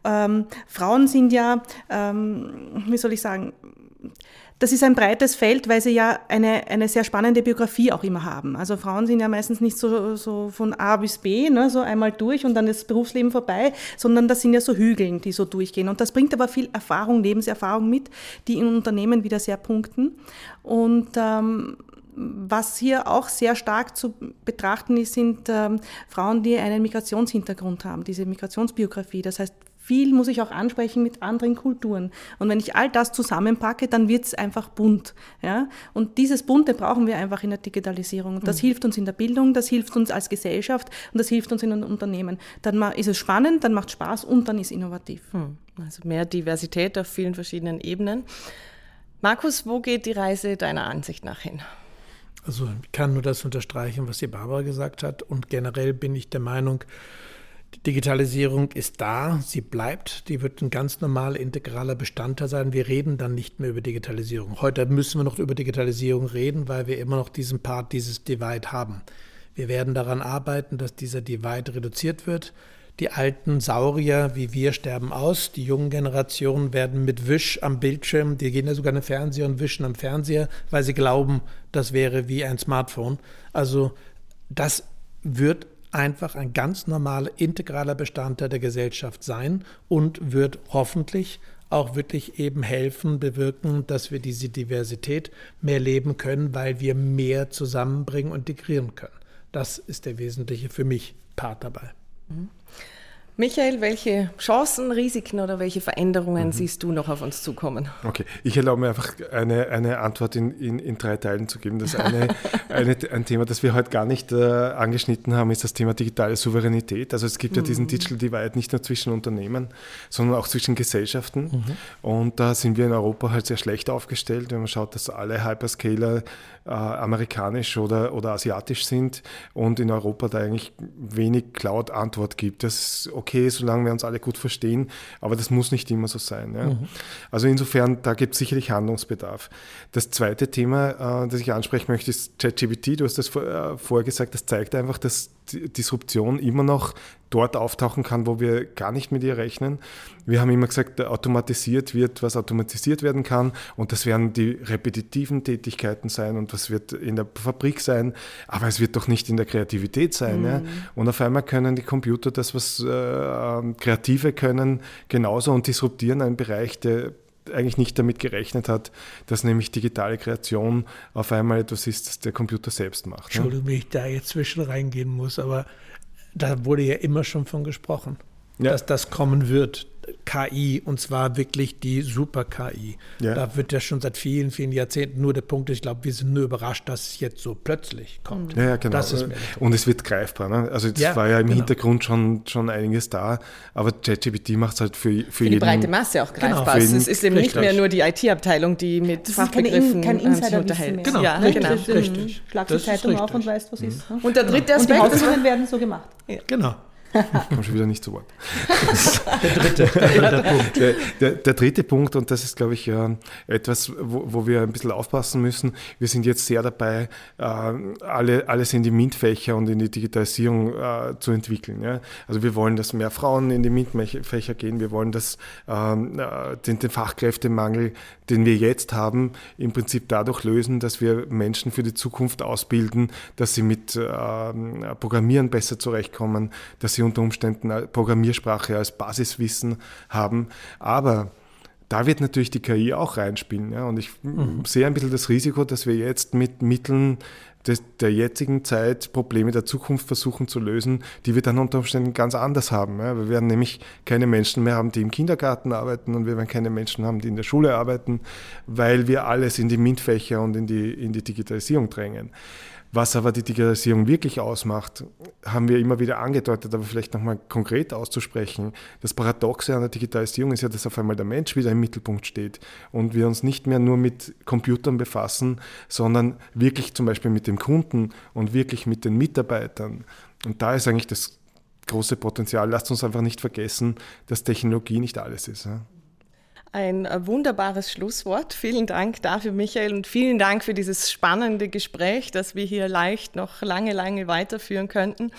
Speaker 3: Ähm, Frauen sind ja, ähm, wie soll ich sagen, das ist ein breites Feld, weil sie ja eine, eine sehr spannende Biografie auch immer haben. Also Frauen sind ja meistens nicht so, so von A bis B, ne, so einmal durch und dann das Berufsleben vorbei, sondern das sind ja so Hügeln, die so durchgehen. Und das bringt aber viel Erfahrung, Lebenserfahrung mit, die in Unternehmen wieder sehr punkten. Und ähm, was hier auch sehr stark zu betrachten ist, sind ähm, Frauen, die einen Migrationshintergrund haben, diese Migrationsbiografie. Das heißt, viel muss ich auch ansprechen mit anderen Kulturen. Und wenn ich all das zusammenpacke, dann wird es einfach bunt. Ja? Und dieses Bunte brauchen wir einfach in der Digitalisierung. Das mhm. hilft uns in der Bildung, das hilft uns als Gesellschaft und das hilft uns in den Unternehmen. Dann ist es spannend, dann macht Spaß und dann ist innovativ.
Speaker 1: Mhm. Also mehr Diversität auf vielen verschiedenen Ebenen. Markus, wo geht die Reise deiner Ansicht nach hin?
Speaker 4: Also ich kann nur das unterstreichen, was die Barbara gesagt hat. Und generell bin ich der Meinung, die Digitalisierung ist da, sie bleibt, die wird ein ganz normaler, integraler Bestandteil sein. Wir reden dann nicht mehr über Digitalisierung. Heute müssen wir noch über Digitalisierung reden, weil wir immer noch diesen Part, dieses Divide haben. Wir werden daran arbeiten, dass dieser Divide reduziert wird. Die alten Saurier wie wir sterben aus. Die jungen Generationen werden mit Wisch am Bildschirm, die gehen ja sogar in den Fernseher und wischen am Fernseher, weil sie glauben, das wäre wie ein Smartphone. Also das wird einfach ein ganz normaler, integraler Bestandteil der Gesellschaft sein und wird hoffentlich auch wirklich eben helfen, bewirken, dass wir diese Diversität mehr leben können, weil wir mehr zusammenbringen und integrieren können. Das ist der wesentliche für mich Part dabei.
Speaker 1: Mhm. Michael, welche Chancen, Risiken oder welche Veränderungen mhm. siehst du noch auf uns zukommen?
Speaker 2: Okay, ich erlaube mir einfach eine, eine Antwort in, in, in drei Teilen zu geben. Das eine, eine, ein Thema, das wir heute gar nicht äh, angeschnitten haben, ist das Thema digitale Souveränität. Also es gibt mhm. ja diesen mhm. Digital Divide nicht nur zwischen Unternehmen, sondern auch zwischen Gesellschaften. Mhm. Und da sind wir in Europa halt sehr schlecht aufgestellt, wenn man schaut, dass alle Hyperscaler äh, amerikanisch oder, oder asiatisch sind und in Europa da eigentlich wenig Cloud-Antwort gibt. Das ist okay, solange wir uns alle gut verstehen, aber das muss nicht immer so sein. Ja. Mhm. Also insofern, da gibt es sicherlich Handlungsbedarf. Das zweite Thema, äh, das ich ansprechen möchte, ist ChatGPT. Du hast das vor, äh, vorher gesagt, das zeigt einfach, dass Disruption immer noch dort auftauchen kann, wo wir gar nicht mit ihr rechnen. Wir haben immer gesagt, automatisiert wird, was automatisiert werden kann und das werden die repetitiven Tätigkeiten sein und das wird in der Fabrik sein, aber es wird doch nicht in der Kreativität sein. Mhm. Ja? Und auf einmal können die Computer das, was äh, Kreative können, genauso und disruptieren einen Bereich, der eigentlich nicht damit gerechnet hat, dass nämlich digitale Kreation auf einmal etwas ist, das der Computer selbst macht.
Speaker 4: Ne? Entschuldigung, wenn ich da jetzt zwischen reingehen muss, aber da wurde ja immer schon von gesprochen, ja. dass das kommen wird. KI und zwar wirklich die Super-KI. Ja. Da wird ja schon seit vielen, vielen Jahrzehnten nur der Punkt, ich glaube, wir sind nur überrascht, dass es jetzt so plötzlich kommt.
Speaker 2: Ja, ja genau. und es wird greifbar. Ne? Also es ja, war ja im genau. Hintergrund schon, schon einiges da, aber ChatGPT macht es halt für, für, für
Speaker 1: jeden, die breite Masse auch genau. greifbar. Genau. Es ist eben nicht mehr nur die IT-Abteilung, die mit das Fachbegriffen
Speaker 3: kein, kein Insider unterhält.
Speaker 4: Genau, ja, richtig, genau.
Speaker 3: richtig. Schlag die Zeitung auf und weißt, was mhm. ist. Ne?
Speaker 1: Und der dritte Aspekt...
Speaker 3: Und die Hausübungen werden so gemacht.
Speaker 4: Genau.
Speaker 2: Ich komme schon wieder nicht zu Wort. der dritte, der dritte Punkt. Der, der, der, dritte Punkt, und das ist, glaube ich, etwas, wo, wo, wir ein bisschen aufpassen müssen. Wir sind jetzt sehr dabei, äh, alle, alles in die MINT-Fächer und in die Digitalisierung äh, zu entwickeln. Ja? Also wir wollen, dass mehr Frauen in die MINT-Fächer gehen. Wir wollen, dass ähm, äh, den, den Fachkräftemangel, den wir jetzt haben, im Prinzip dadurch lösen, dass wir Menschen für die Zukunft ausbilden, dass sie mit ähm, Programmieren besser zurechtkommen, dass sie unter Umständen Programmiersprache als Basiswissen haben. Aber da wird natürlich die KI auch reinspielen. Ja? Und ich mhm. sehe ein bisschen das Risiko, dass wir jetzt mit Mitteln des, der jetzigen Zeit Probleme der Zukunft versuchen zu lösen, die wir dann unter Umständen ganz anders haben. Ja? Wir werden nämlich keine Menschen mehr haben, die im Kindergarten arbeiten und wir werden keine Menschen haben, die in der Schule arbeiten, weil wir alles in die MINT-Fächer und in die, in die Digitalisierung drängen. Was aber die Digitalisierung wirklich ausmacht, haben wir immer wieder angedeutet, aber vielleicht nochmal konkret auszusprechen. Das Paradoxe an der Digitalisierung ist ja, dass auf einmal der Mensch wieder im Mittelpunkt steht und wir uns nicht mehr nur mit Computern befassen, sondern wirklich zum Beispiel mit dem Kunden und wirklich mit den Mitarbeitern. Und da ist eigentlich das große Potenzial. Lasst uns einfach nicht vergessen, dass Technologie nicht alles ist.
Speaker 1: Ein äh, wunderbares Schlusswort. Vielen Dank dafür, Michael, und vielen Dank für dieses spannende Gespräch, das wir hier leicht noch lange, lange weiterführen könnten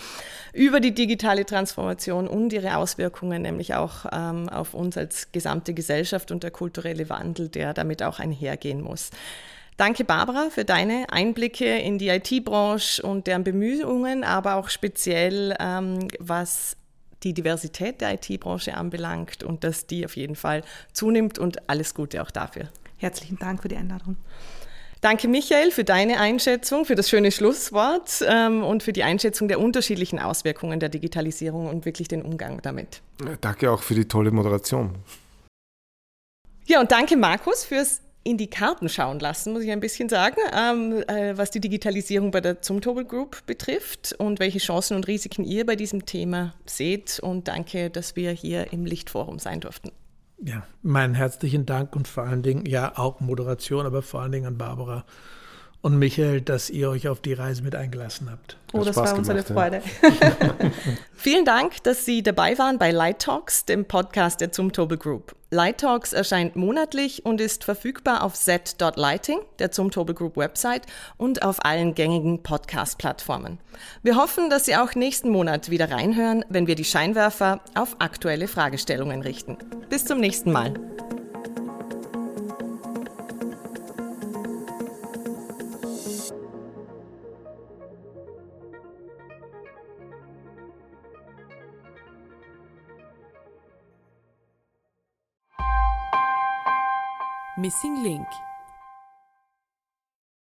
Speaker 1: über die digitale Transformation und ihre Auswirkungen, nämlich auch ähm, auf uns als gesamte Gesellschaft und der kulturelle Wandel, der damit auch einhergehen muss. Danke, Barbara, für deine Einblicke in die IT-Branche und deren Bemühungen, aber auch speziell, ähm, was die Diversität der IT-Branche anbelangt und dass die auf jeden Fall zunimmt und alles Gute auch dafür.
Speaker 3: Herzlichen Dank für die Einladung.
Speaker 1: Danke, Michael, für deine Einschätzung, für das schöne Schlusswort ähm, und für die Einschätzung der unterschiedlichen Auswirkungen der Digitalisierung und wirklich den Umgang damit.
Speaker 2: Danke auch für die tolle Moderation.
Speaker 1: Ja, und danke, Markus, fürs in die Karten schauen lassen, muss ich ein bisschen sagen, ähm, äh, was die Digitalisierung bei der Zumtobel Group betrifft und welche Chancen und Risiken ihr bei diesem Thema seht. Und danke, dass wir hier im Lichtforum sein durften.
Speaker 4: Ja, meinen herzlichen Dank und vor allen Dingen, ja, auch Moderation, aber vor allen Dingen an Barbara und Michael, dass ihr euch auf die Reise mit eingelassen habt.
Speaker 3: Oh, das war uns eine Freude.
Speaker 1: Vielen Dank, dass Sie dabei waren bei Light Talks, dem Podcast der Zumtobel Group. Light Talks erscheint monatlich und ist verfügbar auf z.lighting, der Zumtobel Group Website und auf allen gängigen Podcast-Plattformen. Wir hoffen, dass Sie auch nächsten Monat wieder reinhören, wenn wir die Scheinwerfer auf aktuelle Fragestellungen richten. Bis zum nächsten Mal.
Speaker 5: Missing Link